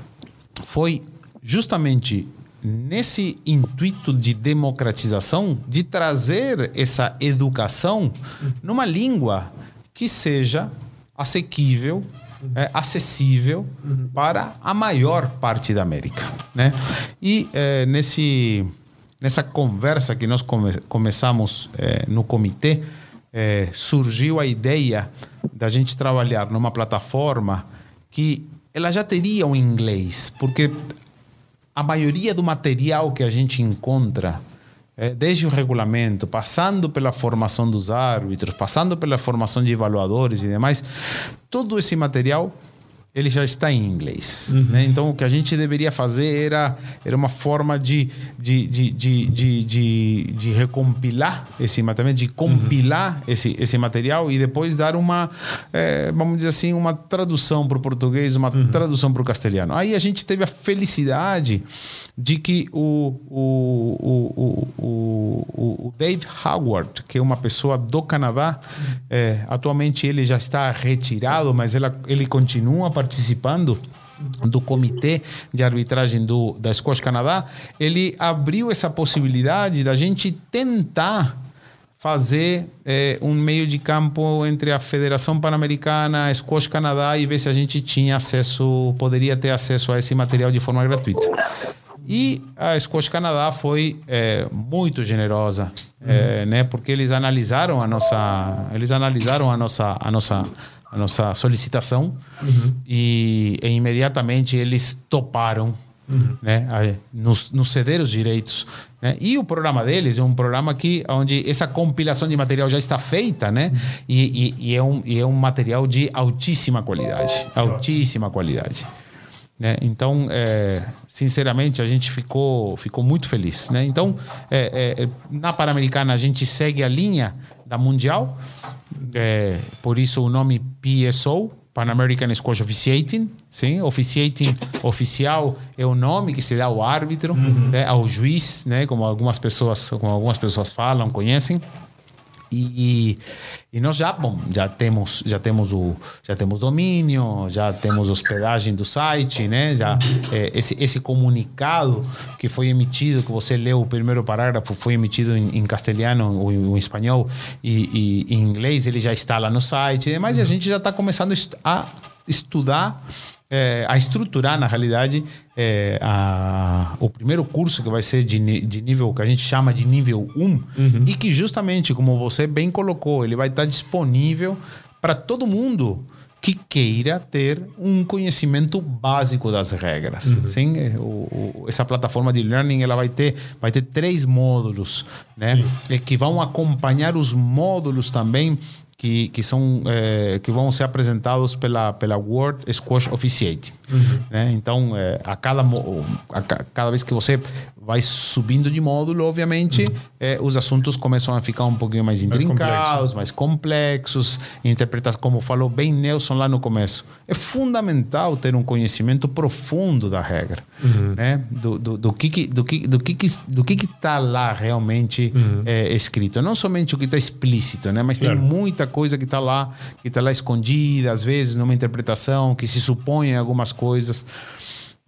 foi justamente nesse intuito de democratização, de trazer essa educação numa língua que seja assequível é, acessível para a maior parte da América. Né? E é, nesse, nessa conversa que nós come, começamos é, no comitê, é, surgiu a ideia da gente trabalhar numa plataforma que ela já teria um inglês, porque a maioria do material que a gente encontra é, desde o regulamento, passando pela formação dos árbitros, passando pela formação de evaluadores e demais, todo esse material ele já está em inglês. Uhum. Né? Então, o que a gente deveria fazer era, era uma forma de, de, de, de, de, de, de recompilar esse material, de compilar uhum. esse, esse material e depois dar uma, é, vamos dizer assim, uma tradução para o português, uma uhum. tradução para o castelhano. Aí a gente teve a felicidade de que o, o, o, o, o Dave Howard, que é uma pessoa do Canadá, é, atualmente ele já está retirado, mas ela, ele continua participando do comitê de arbitragem do, da Squash Canadá, ele abriu essa possibilidade da gente tentar fazer é, um meio de campo entre a Federação Pan-Americana, a Squash Canadá e ver se a gente tinha acesso, poderia ter acesso a esse material de forma gratuita. E a Squash Canadá foi é, muito generosa, é, né? Porque eles analisaram a nossa, eles analisaram a nossa, a nossa, a nossa solicitação e, e imediatamente eles toparam né, a- nos, nos ceder os direitos. Né? E o programa deles é um programa que onde essa compilação de material já está feita, né? E, e- e é, um, e é um material de altíssima qualidade, altíssima qualidade. Né? Então, é, sinceramente, a gente ficou, ficou muito feliz. Né? Então, é, é, na Pan-Americana, a gente segue a linha da Mundial, é, por isso o nome PSO, Pan American Squash Officiating. Sim, officiating oficial é o nome que se dá ao árbitro, né? ao juiz, né? como algumas pessoas, como algumas pessoas falam, conhecem. E, e nós já, bom, já temos, já temos o, já temos domínio, já temos hospedagem do site, né? Já é, esse esse comunicado que foi emitido, que você leu o primeiro parágrafo, foi emitido em, em castelhano ou em, em espanhol e, e em inglês, ele já está lá no site, mas a gente já está começando a estudar é, a estruturar, na realidade, é, a- o primeiro curso que vai ser de, de nível, que a gente chama de nível 1, e que justamente, como você bem colocou, ele vai estar disponível para todo mundo que queira ter um conhecimento básico das regras. Sim, É, o- o- essa plataforma de learning ela vai ter, vai ter três módulos, né? E que vão acompanhar os módulos também que, que são eh, que vão ser apresentados pela pela World Squash Officiate, né? Então eh, a cada a ca- cada vez que você vai subindo de módulo, obviamente eh, os assuntos começam a ficar um pouquinho mais intrincados, mais complexos, interpretar como falou bem Nelson lá no começo. É fundamental ter um conhecimento profundo da regra, né? Do, do, do que que- do que do que que- do que que está lá realmente eh, escrito, não somente o que está explícito, né? Mas Claro. tem muita coisa que está lá, que está lá escondida, às vezes numa interpretação, que se supõe algumas coisas.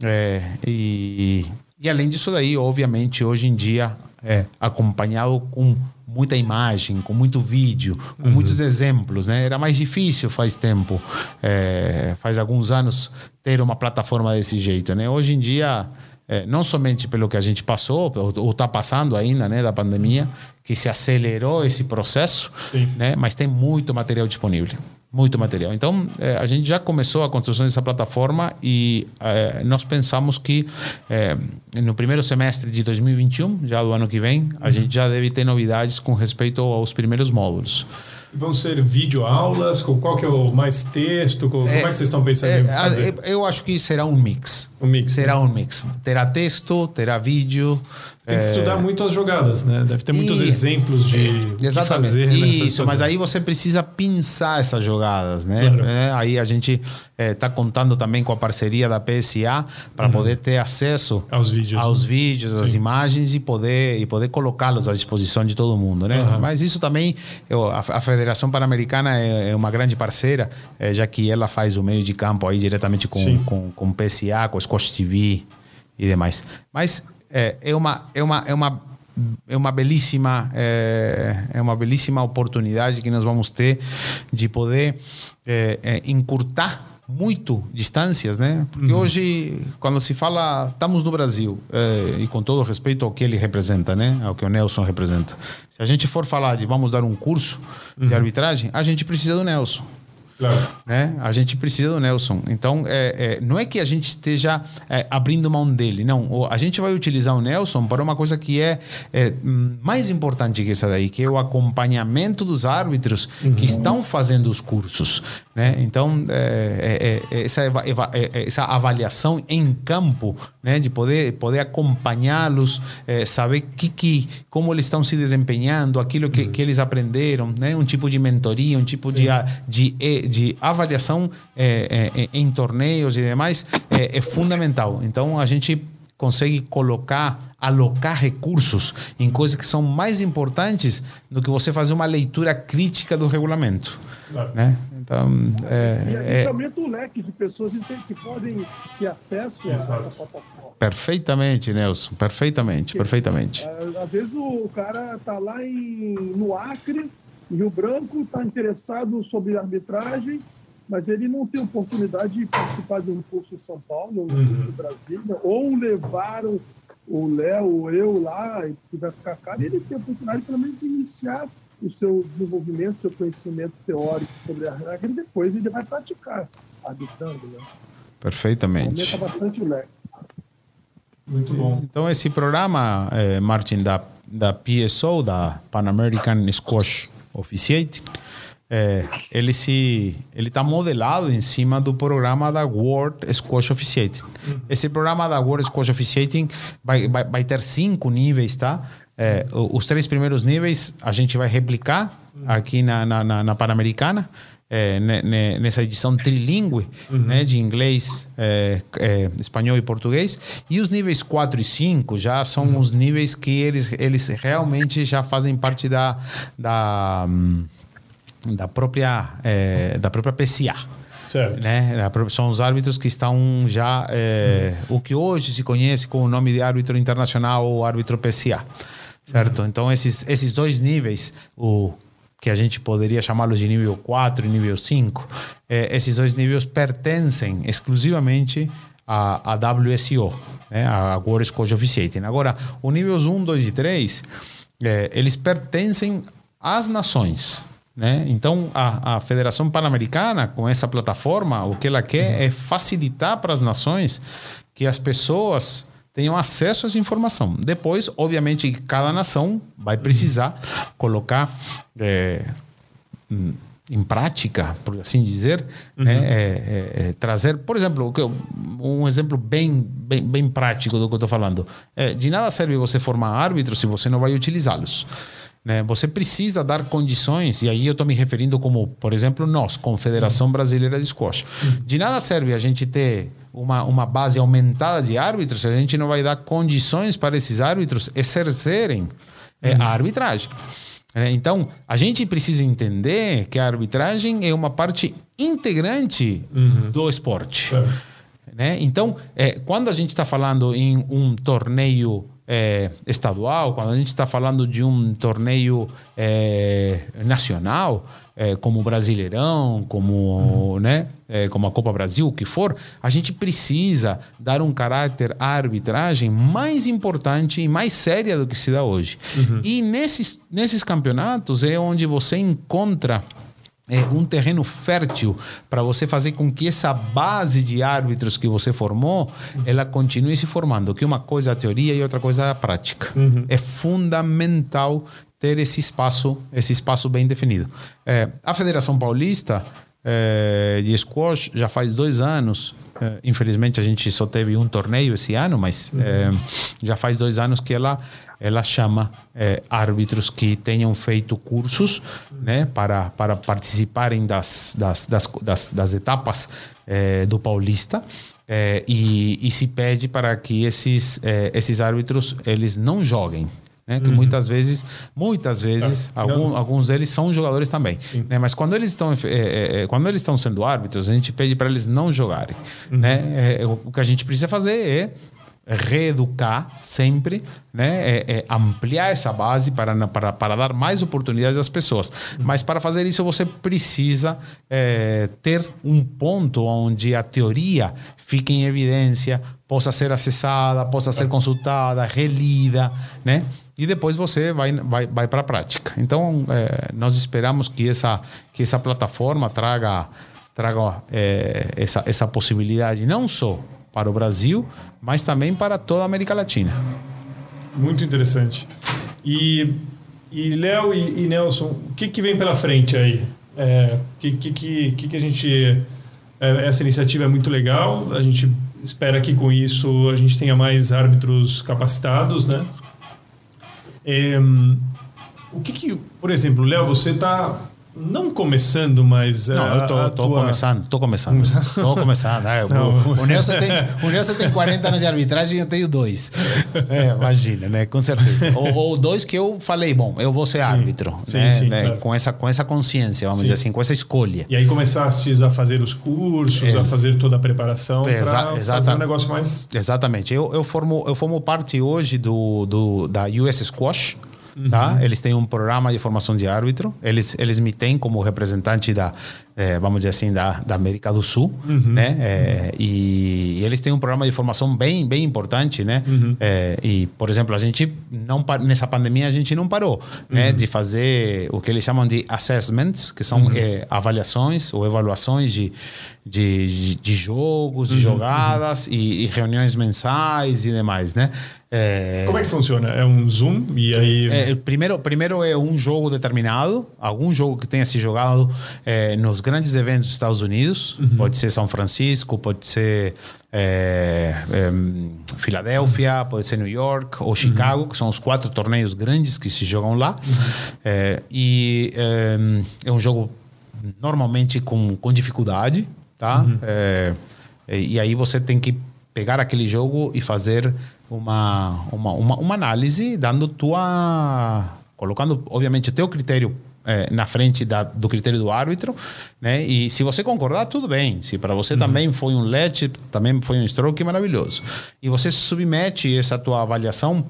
É, e, e além disso daí, obviamente, hoje em dia, é acompanhado com muita imagem, com muito vídeo, com muitos exemplos, né? Era mais difícil faz tempo, é, faz alguns anos, ter uma plataforma desse jeito, né? Hoje em dia, é, não somente pelo que a gente passou, ou está passando ainda, né, da pandemia, que se acelerou esse processo, Sim. né? Mas tem muito material disponível. Muito material. Então, eh, a gente já começou a construção dessa plataforma e eh, nós pensamos que eh, no primeiro semestre de 2021, já do ano que vem, a gente já deve ter novidades com respeito aos primeiros módulos. Vão ser videoaulas? Qual que é o mais texto? Com- Como é, que vocês estão pensando em Eh, fazer? eu acho que será um mix. Um mix, Será um mix. Terá texto, terá vídeo. Tem que eh, estudar muito as jogadas, né? Deve ter muitos e- exemplos de, de fazer Isso, mas aí você precisa pensar essas jogadas, né? Claro. É, aí a gente está contando também com a parceria da PSA para poder ter acesso Uhum. Aos vídeos, aos né? vídeos, às imagens e poder e poder colocá-los à disposição de todo mundo, né? Aham. Mas isso também eu- a, a Federação Pan-Americana é, é uma grande parceira, eh, já que ela faz o meio de campo aí diretamente com com, com PSA, com Scotch TV e demais. Mas é, é uma é uma é uma é uma belíssima é, é uma belíssima oportunidade que nós vamos ter de poder é, é, encurtar muito distâncias, né? Porque hoje, quando se fala, estamos no Brasil, é, e com todo respeito ao que ele representa, né? Ao que o Nelson representa. Se a gente for falar de vamos dar um curso de arbitragem, a gente precisa do Nelson Claro. né? A gente precisa do Nelson. Então, é, é, não é que a gente esteja é, abrindo mão dele, não. A gente vai utilizar o Nelson para uma coisa que é, é, mais importante que essa daí, que é o acompanhamento dos árbitros que estão fazendo os cursos, né? Então, é, é, essa, essa avaliação em campo, né? De poder, poder acompanhá-los, saber que, que, como eles estão se desempenhando, aquilo que, que eles aprenderam, né? Um tipo de mentoria, um tipo de, a- de, eh, de avaliação é, é, é, em torneios e demais é, é fundamental. Então, a gente consegue colocar, alocar recursos em coisas que são mais importantes do que você fazer uma leitura crítica do regulamento. Claro. Né? Então, E é, aí é, aumenta o leque de pessoas que podem ter acesso a essa Exato. plataforma. perfeitamente, Nelson, perfeitamente, perfeitamente. Ah, Às vezes o cara tá lá em, no Acre, Rio Branco, está interessado sobre arbitragem, mas ele não tem oportunidade de participar de um curso em São Paulo, ou Uhum. em Brasília, ou levar o, o Léo, eu lá, que vai ficar cá, ele tem a oportunidade pelo menos de iniciar o seu desenvolvimento, seu conhecimento teórico sobre a regra e depois ele vai praticar arbitrando, né? Perfeitamente. Aumenta bastante o leque. Muito bom. Então, esse programa, eh, Martin, da, da PSO, da Pan American Squash Officiating, eh, ele se ele está modelado em cima do programa da World Squash Officiating. Esse programa da World Squash Officiating vai, vai, vai ter cinco níveis, tá? O- os três primeiros níveis a gente vai replicar aqui na, na, na, na Pan-Americana. Eh, ne- ne- nessa edição trilingue, né, de inglês, eh, eh, espanhol e português. E os níveis 4 e 5 já são os níveis que eles, eles realmente já fazem parte da, da, hum, da, própria, eh, da própria PCA. Certo. Né? Pró- São os árbitros que estão já. eh, o que hoje se conhece com o nome de árbitro internacional ou árbitro PCA. Certo? Então, esses, esses dois níveis, o que a gente poderia chamá-los de nível 4 e nível 5, eh, esses dois níveis pertencem exclusivamente à, à WSO, né? a World Squash Officiating. Agora, o níveis 1, 2 e 3, eh, eles pertencem às nações. Né? Então, a, a Federação Pan-Americana, com essa plataforma, o que ela quer é facilitar para as nações que as pessoas tenham acesso a essa informação. Depois, obviamente, cada nação vai precisar colocar eh, hum, em prática, por assim dizer, né? É, é, é, trazer, por exemplo, um exemplo bem, bem, bem prático do que eu estou falando. É, de nada serve você formar árbitros se você não vai utilizá-los. Né? Você precisa dar condições, e aí eu estou me referindo como, por exemplo, nós, Confederação Brasileira de Squash. De nada serve a gente ter uma, uma base aumentada de árbitros a gente não vai dar condições para esses árbitros exercerem é, a arbitragem. É, então, a gente precisa entender que a arbitragem é uma parte integrante do esporte. Né? Então, é, quando a gente está falando em um torneio é, estadual, quando a gente está falando de um torneio é, nacional, é, como o Brasileirão, como, né, é, como a Copa Brasil, o que for, a gente precisa dar um caráter à arbitragem mais importante e mais séria do que se dá hoje. E nesses, nesses campeonatos é onde você encontra é, um terreno fértil para você fazer com que essa base de árbitros que você formou ela continue se formando que uma coisa é a teoria e outra coisa é a prática. É fundamental ter esse espaço esse espaço bem definido. É, a Federação Paulista é, de squash já faz dois anos é, infelizmente a gente só teve um torneio esse ano mas é, já faz dois anos que ela ela chama eh, árbitros que tenham feito cursos né, para, para participarem das, das, das, das, das etapas eh, do Paulista eh, e, e se pede para que esses, esses árbitros eles não joguem. Né, que muitas vezes, muitas vezes, Ah, algum- alguns deles são jogadores também. Né? Mas quando eles estão, eh, eh, quando eles estão sendo árbitros, a gente pede para eles não jogarem. Né? Eh, o que a gente precisa fazer é reeducar sempre, né? É, é ampliar essa base para, para, para dar mais oportunidades às pessoas. Mas para fazer isso você precisa é, ter um ponto onde a teoria fique em evidência, possa ser acessada, possa ser consultada, relida, né? E depois você vai, vai, vai para a prática. Então, é, nós esperamos que essa, que essa plataforma traga, traga é, essa, essa possibilidade não só para o Brasil, mas também para toda a América Latina. Muito interessante. E, e Léo e, e Nelson, o que, que vem pela frente aí? É, que, que, que, que que a gente. é, essa iniciativa é muito legal. A gente espera que com isso a gente tenha mais árbitros capacitados, né? É, o que, que por exemplo, Léo, você está não começando, mas Não, é, eu tô, a tô tua- começando, tô começando. tô começando. É, o, o, Nelson tem, o Nelson tem 40 anos de arbitragem e eu tenho dois. É, imagina, né? Com certeza. Ou, ou dois que eu falei, bom, eu vou ser árbitro. Sim, né? sim, Né? claro. com, essa, com essa consciência, vamos dizer assim, com essa escolha. E aí começaste a fazer os cursos, a Ex- fazer toda a preparação para fazer um negócio mais. Exatamente. Eu, eu, formo, eu formo parte hoje do, do, da US Squash, tá? Eles têm um programa de formação de árbitro. Eles eles me têm como representante da é, vamos dizer assim da, da América do Sul, né? É, e, e, eles têm um programa de formação bem bem importante, né? É, e por exemplo a gente não nessa pandemia a gente não parou, né? De fazer o que eles chamam de assessments, que são avaliações ou evaluações de de, de, jogos, de jogadas e, e reuniões mensais e demais, né? É... Como é que funciona? É um Zoom e aí. É, primeiro, primeiro é um jogo determinado, algum jogo que tenha se jogado é, nos grandes eventos dos Estados Unidos. Uhum. Pode ser São Francisco, pode ser é, é, Filadélfia, pode ser New York ou Chicago, uhum. que são os quatro torneios grandes que se jogam lá. Uhum. É, e é, um jogo normalmente com, com dificuldade, tá? Uhum. e aí você tem que pegar aquele jogo e fazer uma, uma, uma, uma análise dando tua colocando obviamente o teu critério é, na frente da, do critério do árbitro, né? E se você concordar, tudo bem. Se para você uhum. também foi um LED, também foi um stroke, maravilhoso. E você submete essa tua avaliação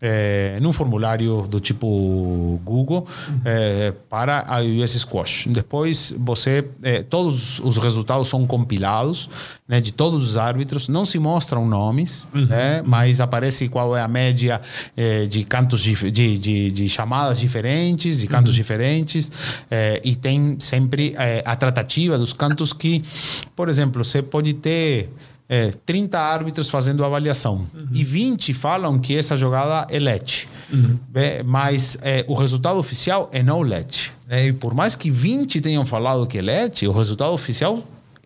é, num formulário do tipo Google é, para a US Squash. Depois você é, todos os resultados são compilados né, de todos os árbitros. Não se mostram nomes, uhum. né, mas aparece qual é a média de cantos de, de, de, de, chamadas diferentes, de cantos uhum. diferentes e tem sempre a tratativa dos cantos que, por exemplo, você pode ter é, 30 árbitros fazendo avaliação uhum. e 20 falam que essa jogada é let. Uhum. É, mas é, o resultado oficial é não let. Né? E por mais que 20 tenham falado que é let, o resultado oficial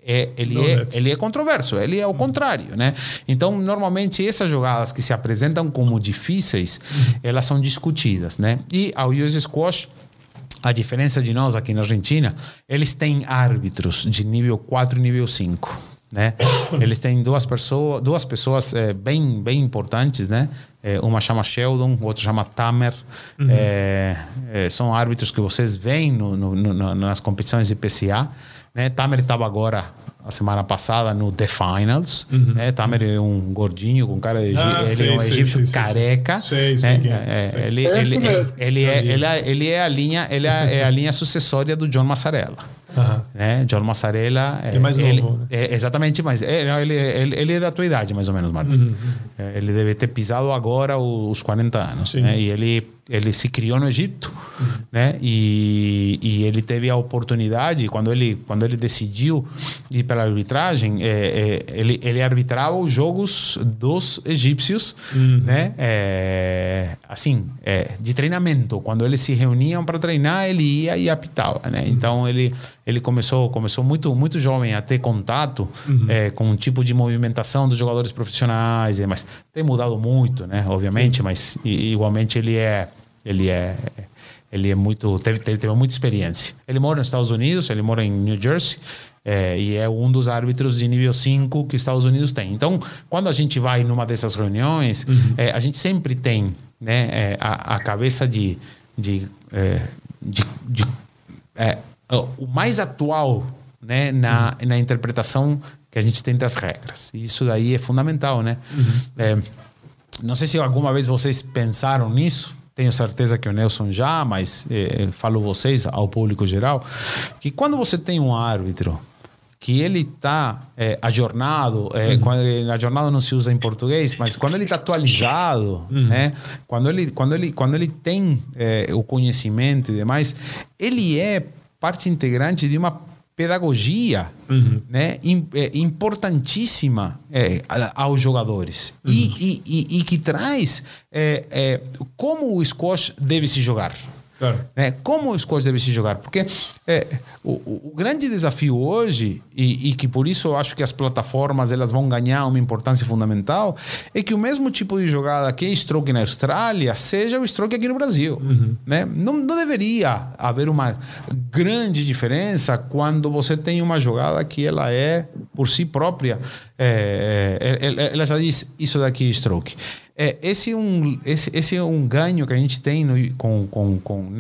é, ele, é, ele é controverso, ele é o contrário, né? Então, normalmente, essas jogadas que se apresentam como difíceis, uhum. elas são discutidas, né? E ao US Squash, a diferença de nós aqui na Argentina, eles têm árbitros de nível 4 e nível 5 né? Eles têm duas pessoas, duas pessoas é, bem, bem importantes, né? É, uma chama Sheldon, outra chama Tamer. Uhum. É, são árbitros que vocês veem no, no, no, nas competições de PCA. Né? Tamer estava agora a semana passada no The Finals. Uhum. Né? Tamer é um gordinho com cara de ah, ele sei, é um egípcio sei, careca. Sei, sei, né? é, é, ele, ele, ele, ele, é, ele, é, ele é a linha ele é a linha sucessória do John Massarella. Uhum. Né? John Massarella. É, mais novo. Ele, né? é, exatamente, mas é, ele, ele, ele, é da tua idade, mais ou menos, Martin. Uhum. É, ele deve ter pisado agora os 40 anos. Né? E ele ele se criou no Egito, uhum. né? E, e ele teve a oportunidade quando ele quando ele decidiu ir pela arbitragem, é, é, ele ele arbitrava os jogos dos egípcios, uhum. né? É, assim, é, de treinamento. Quando eles se reuniam para treinar, ele ia e apitava, né? Uhum. Então ele ele começou começou muito muito jovem a ter contato uhum. é, com um tipo de movimentação dos jogadores profissionais, mas tem mudado muito, né? Obviamente, mas igualmente ele é ele é ele é muito teve, teve, teve muita experiência. Ele mora nos Estados Unidos, ele mora em New Jersey. É, e é um dos árbitros de nível 5 que os Estados Unidos tem. Então, quando a gente vai numa dessas reuniões, uhum. é, a gente sempre tem né, é, a, a, cabeça de, de, de, de o mais atual né, na, uhum. na interpretação que a gente tem das regras. E isso daí é fundamental, né? Uhum. Não sei se alguma vez vocês pensaram nisso, tenho certeza que o Nelson já, mas é, falo vocês, ao público geral, que quando você tem um árbitro que ele está é, ajornado, é, uhum. quando ajornado não se usa em português, mas quando ele está atualizado, uhum. né? Quando ele, quando ele, quando ele tem é, o conhecimento e demais, ele é parte integrante de uma pedagogia uhum. né, é, importantíssima é, aos jogadores uhum. e, e, e, que traz é, é, como o squash deve se jogar. Claro. Né? Como o squash deve se jogar? Porque é, o, o, grande desafio hoje, e, e, que por isso eu acho que as plataformas elas vão ganhar uma importância fundamental, é que o mesmo tipo de jogada que é stroke na Austrália seja o stroke aqui no Brasil. Uhum. Né? Não, não deveria haver uma grande diferença quando você tem uma jogada que ela é, por si própria, é, é, é ela já diz isso daqui é stroke. É, esse, é um, esse, esse é um ganho que a gente tem no, com, com, com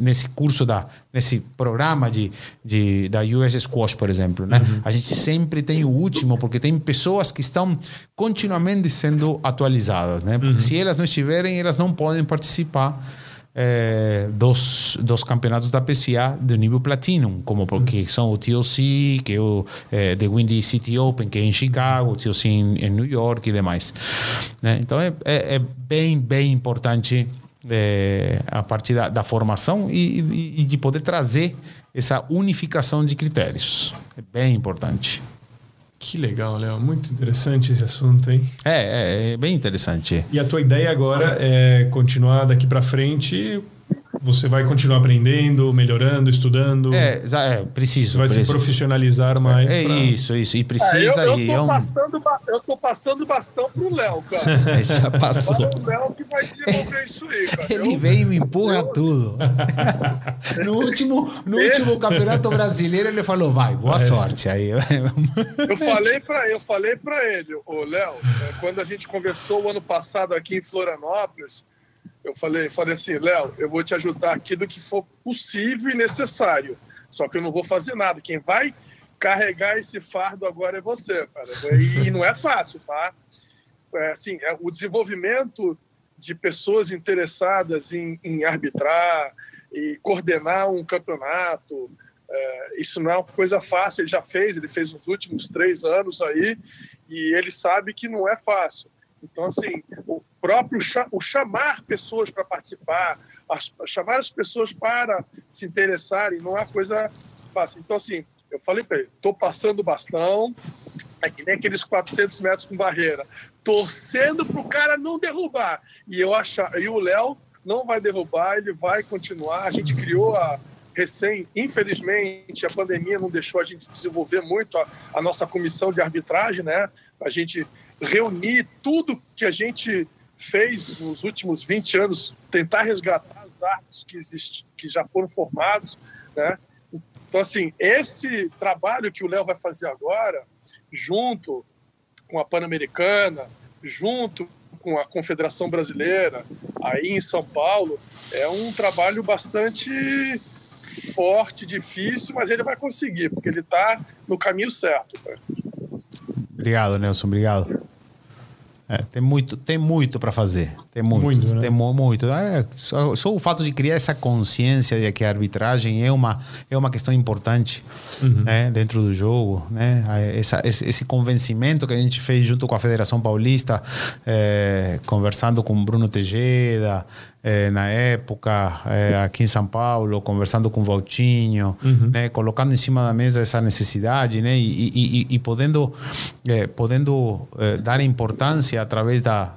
nesse curso da nesse programa de, de da US Squash, por exemplo, né? Uhum. A gente sempre tem o último porque tem pessoas que estão continuamente sendo atualizadas, né? Porque uhum. se elas não estiverem, elas não podem participar é, dos, dos campeonatos da PCA do nível Platinum, como porque uhum. são o TLC, que é o é, The Windy City Open, que é em Chicago, o TLC em, em New York e demais. Né? Então é, é, é, bem, bem importante é, a partir da, da formação e, e, e de poder trazer essa unificação de critérios. É bem importante. Que legal, Léo. Muito interessante esse assunto, hein? É, é, é bem interessante. E a tua ideia agora é continuar daqui para frente você vai continuar aprendendo, melhorando, estudando. É, é preciso. Você vai preciso. se profissionalizar mais. É, pra... isso, isso. E precisa. É, eu, eu, tô é um... passando, eu tô passando bastão pro Léo, cara. Já passou. Agora o Léo que vai desenvolver isso aí, cara. Ele eu, vem e me empurra eu... tudo. no último, no último campeonato brasileiro, ele falou: vai, boa é. sorte. Aí eu falei para eu falei para ele, o Léo, é, quando a gente conversou o ano passado aqui em Florianópolis eu falei, falei assim, Léo, eu vou te ajudar aqui do que for possível e necessário. Só que eu não vou fazer nada. Quem vai carregar esse fardo agora é você, cara. E não é fácil, tá? É, assim, é, o desenvolvimento de pessoas interessadas em, em arbitrar e coordenar um campeonato, é, isso não é uma coisa fácil. Ele já fez, ele fez nos últimos três anos aí, e ele sabe que não é fácil. Então, assim, o próprio o chamar pessoas para participar, chamar as pessoas para se interessarem, não é coisa fácil. Então, assim, eu falei para ele, estou passando o bastão, é que nem aqueles 400 metros com barreira, torcendo para o cara não derrubar. E eu achar, e o Léo não vai derrubar, ele vai continuar. A gente criou a recém, infelizmente, a pandemia não deixou a gente desenvolver muito a, a nossa comissão de arbitragem, né? A gente reunir tudo que a gente fez nos últimos 20 anos, tentar resgatar os árbitros que, exist, que já foram formados, né? Então, assim, esse trabalho que o Léo vai fazer agora, junto com a Pan-Americana, junto com a Confederação Brasileira, aí em São Paulo, é um trabalho bastante forte, difícil, mas ele vai conseguir, porque ele está no caminho certo. Cara. Obrigado, Nelson. Obrigado. É, tem muito, tem muito para fazer. Tem muito, muito né? tem muito. É, só, só, o fato de criar essa consciência de que a arbitragem é uma é uma questão importante uhum. né, dentro do jogo, né? Essa, esse, esse, convencimento que a gente fez junto com a Federação Paulista, é, conversando com Bruno Tejeda, é, na época, é, aqui em São Paulo, conversando com o Valtinho, uhum. né, colocando em cima da mesa essa necessidade, né, e, e, e podendo, é, podendo é, dar importância através da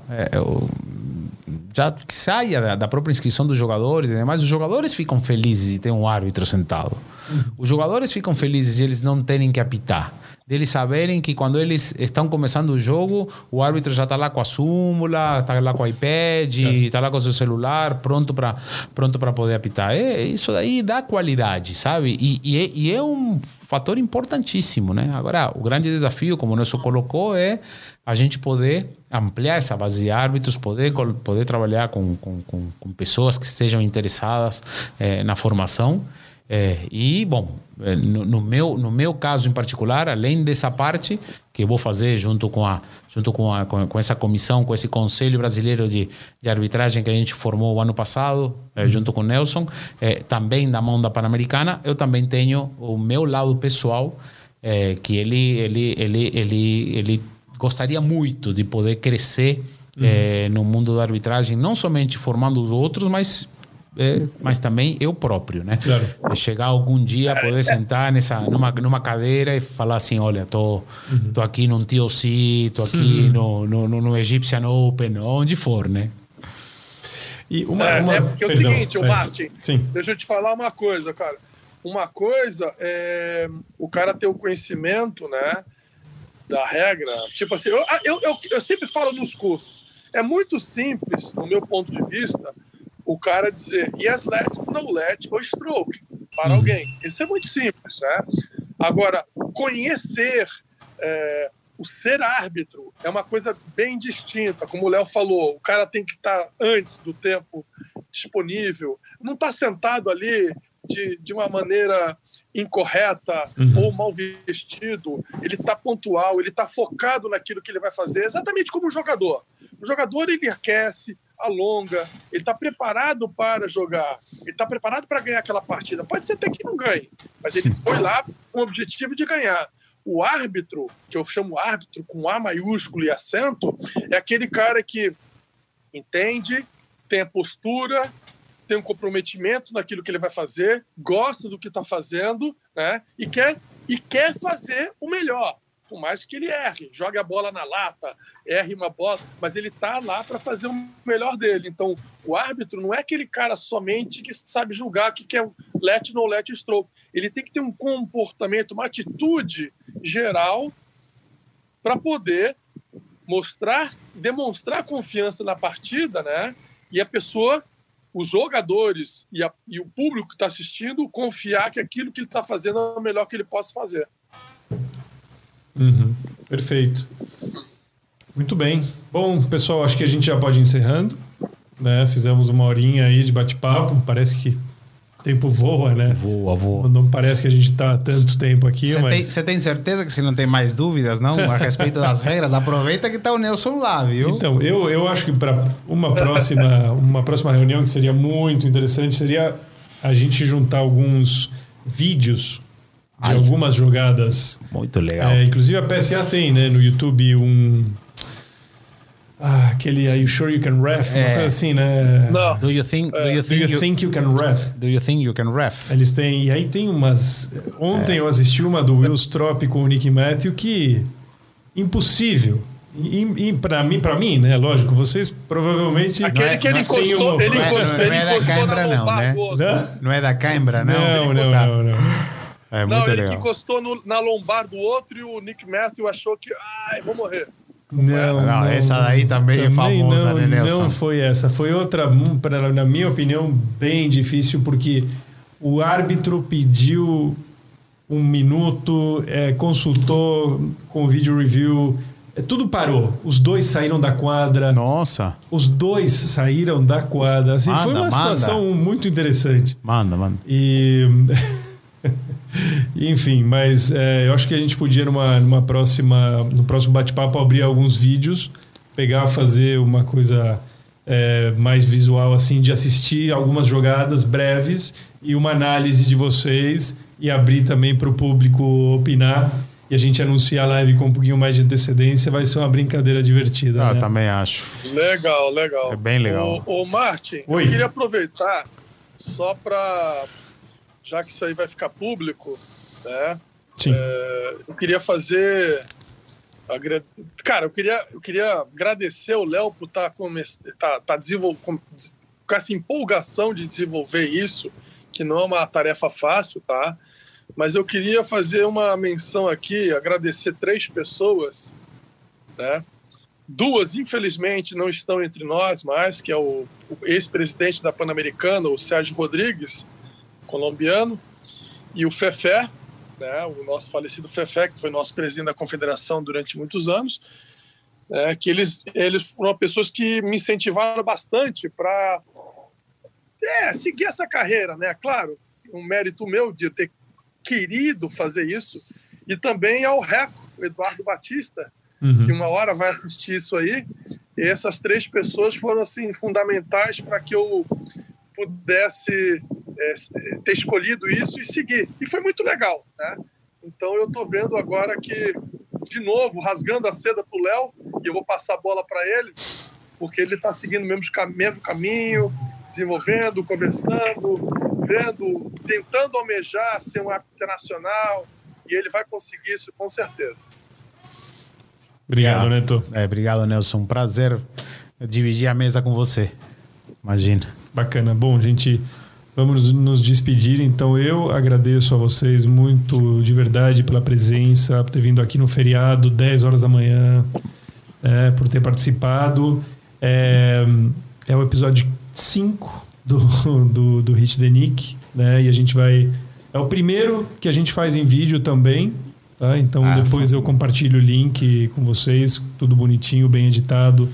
já que saia da, da, própria inscrição dos jogadores, mas os jogadores ficam felizes de ter um árbitro sentado. Uhum. Os jogadores ficam felizes de eles não terem que apitar deles saberem que quando eles estão começando o jogo, o árbitro já está lá com a súmula, está lá com o iPad, está lá com o seu celular, pronto para pronto poder apitar. É, isso daí dá qualidade, sabe? E, e, é, e é um fator importantíssimo, né? Agora, o grande desafio, como o Nelson colocou, é a gente poder ampliar essa base de árbitros, poder, poder trabalhar com, com, com, com pessoas que estejam interessadas é, na formação. É, e, bom, é, no, no, meu, no meu caso em particular, além dessa parte que eu vou fazer junto com, a, junto com, a, com, com essa comissão, com esse Conselho Brasileiro de, de Arbitragem que a gente formou o ano passado, é, junto com o Nelson, é, também da mão da Pan-Americana, eu também tenho o meu lado pessoal, é, que ele, ele, ele, ele, ele gostaria muito de poder crescer uhum. É, no mundo da arbitragem, não somente formando os outros, mas é, mas também eu próprio, né? Claro. É chegar algum dia poder sentar nessa numa, numa cadeira e falar assim, olha, tô uhum. tô aqui no TLC, tô aqui uhum. no, no, no Egyptian Open, onde for, né? E uma, é, uma... é porque é o Perdão, seguinte, o é. Martin, Sim. deixa eu te falar uma coisa, cara. Uma coisa é o cara ter o conhecimento, né, da regra. Tipo assim, eu, eu, eu, eu sempre falo nos cursos, é muito simples, no meu ponto de vista, o cara dizer yes let, no let ou stroke para uhum. alguém. Isso é muito simples, né? Agora, conhecer é, o ser árbitro é uma coisa bem distinta, como o Léo falou, o cara tem que estar antes do tempo disponível, não está sentado ali de, de uma maneira incorreta uhum. ou mal vestido, ele está pontual, ele está focado naquilo que ele vai fazer, exatamente como um jogador. O jogador ele aquece, alonga, ele está preparado para jogar, ele está preparado para ganhar aquela partida. Pode ser até que não ganhe, mas ele foi lá com o objetivo de ganhar. O árbitro, que eu chamo árbitro com A maiúsculo e acento, é aquele cara que entende, tem a postura, tem um comprometimento naquilo que ele vai fazer, gosta do que está fazendo, né? E quer, e quer fazer o melhor. Por mais que ele erre, jogue a bola na lata, erre uma bola, mas ele está lá para fazer o melhor dele. Então, o árbitro não é aquele cara somente que sabe julgar que é let no let stroke. Ele tem que ter um comportamento, uma atitude geral para poder mostrar, demonstrar confiança na partida, né? E a pessoa os jogadores e, a, e o público que está assistindo confiar que aquilo que ele está fazendo é o melhor que ele possa fazer. Uhum. Perfeito. Muito bem. Bom, pessoal, acho que a gente já pode ir encerrando. Né? Fizemos uma horinha aí de bate-papo. Parece que tempo voa, né? Voa, voa. Não parece que a gente está tanto tempo aqui, Você mas... Tem, tem certeza que você não tem mais dúvidas, não? A respeito das regras? Aproveita que está o Nelson lá, viu? Então, eu, eu acho que para uma próxima, uma próxima reunião que seria muito interessante seria a gente juntar alguns vídeos de Ai, algumas jogadas. Muito legal. É, inclusive a PSA tem, né, no YouTube um ah, aquele Are you sure you can ref? É. Uma coisa assim, né? Não. Do you think, do you, think, do you, you, think you can ref? Do you think you can ref? Eles têm. E aí tem umas. Ontem é. eu assisti uma do Will Strop com o Nick Matthew que. Impossível. E, e para mim, para mim, né? Lógico, vocês provavelmente. Aquele é, que ele encostou, uma... ele encostou, não, é, não é da câimbra, não, né? Não? não é da câimbra, não. Não, não, não, não. É não, ele legal. que encostou no, na lombar do outro e o Nick Matthew achou que. Ai, vou morrer. Não, não, não, essa daí também, é também é famosa, não, né, Nelson? Não foi essa. Foi outra, pra, na minha opinião, bem difícil, porque o árbitro pediu um minuto, é, consultou com o vídeo review, é, tudo parou. Os dois saíram da quadra. Nossa. Os dois saíram da quadra. Assim, manda, foi uma situação manda. muito interessante. Manda, manda. E. Enfim, mas é, eu acho que a gente podia, numa, numa próxima, no próximo bate-papo, abrir alguns vídeos, pegar, fazer uma coisa é, mais visual, assim, de assistir algumas jogadas breves e uma análise de vocês e abrir também para o público opinar e a gente anunciar a live com um pouquinho mais de antecedência, vai ser uma brincadeira divertida. Ah, né? também acho. Legal, legal. É bem legal. Ô, ô Martin, Oi. eu queria aproveitar só para já que isso aí vai ficar público, né? Sim. É, eu queria fazer. Cara, eu queria, eu queria agradecer o Léo por estar tá, tá, tá com, com essa empolgação de desenvolver isso, que não é uma tarefa fácil, tá? Mas eu queria fazer uma menção aqui, agradecer três pessoas, né? Duas, infelizmente, não estão entre nós mais, que é o, o ex-presidente da Pan-Americana, o Sérgio Rodrigues, colombiano, e o Fefé, né, o nosso falecido Fefé, que foi nosso presidente da confederação durante muitos anos, é, que eles, eles foram pessoas que me incentivaram bastante para é, seguir essa carreira, né? Claro, um mérito meu de ter querido fazer isso, e também ao Reco, Eduardo Batista, uhum. que uma hora vai assistir isso aí. E essas três pessoas foram assim fundamentais para que eu pudesse é, ter escolhido isso e seguir. E foi muito legal, né? Então eu estou vendo agora que, de novo, rasgando a seda para o Léo, e eu vou passar a bola para ele, porque ele está seguindo o mesmo, mesmo caminho, desenvolvendo, conversando, vendo, tentando almejar ser um árbitro internacional, e ele vai conseguir isso com certeza. Obrigado, Neto. É, obrigado, Nelson. Um prazer dividir a mesa com você. Imagina. Bacana. Bom, gente, vamos nos despedir. Então, eu agradeço a vocês muito de verdade pela presença, por ter vindo aqui no feriado, 10 horas da manhã, é, por ter participado. É, é o episódio 5 do, do, do Hit the Nick, né? E a gente vai. É o primeiro que a gente faz em vídeo também. Tá? Então, ah, depois eu compartilho o link com vocês, tudo bonitinho, bem editado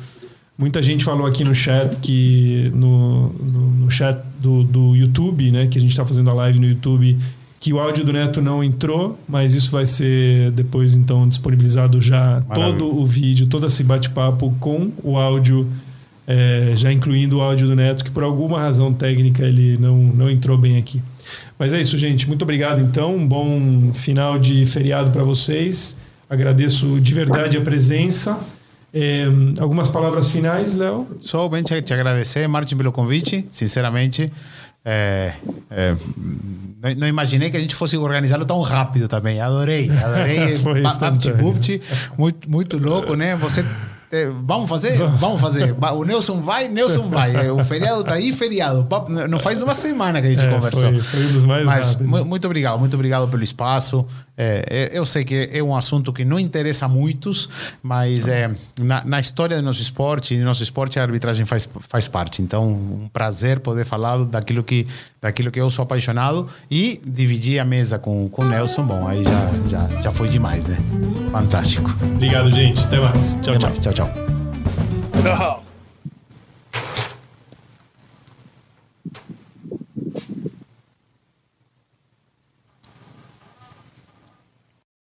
Muita gente falou aqui no chat que no, no, no chat do, do YouTube, né, que a gente está fazendo a live no YouTube, que o áudio do Neto não entrou, mas isso vai ser depois então disponibilizado já Maravilha. todo o vídeo, todo esse bate-papo com o áudio, é, já incluindo o áudio do Neto, que por alguma razão técnica ele não, não entrou bem aqui. Mas é isso, gente. Muito obrigado então. Um bom final de feriado para vocês. Agradeço de verdade a presença. Algumas palavras finais, Léo? Somente te agradecer, Martin, pelo convite, sinceramente. É, é, não, não, imaginei que a gente fosse organizá-lo tão rápido também. Adorei, adorei. Foi Baptibupti, muito, muito louco, né? Você Vamos fazer? Vamos fazer. O Nelson vai, Nelson vai. O feriado tá aí, feriado. Não faz uma semana que a gente é, conversou. Foi, foi um dos mais Mas muito obrigado, muito obrigado pelo espaço. É, eu sei que é um assunto que não interessa a muitos, mas é, na, na, história do nosso esporte, do nosso esporte, a arbitragem faz, faz parte. Então, um prazer poder falar daquilo que, daquilo que eu sou apaixonado e dividir a mesa com, com o Nelson. Bom, aí já, já, já foi demais, né? Fantástico. Obrigado, gente. Até mais. Tchau, Até tchau. Mais. Tchau, tchau. Ciao. Ciao.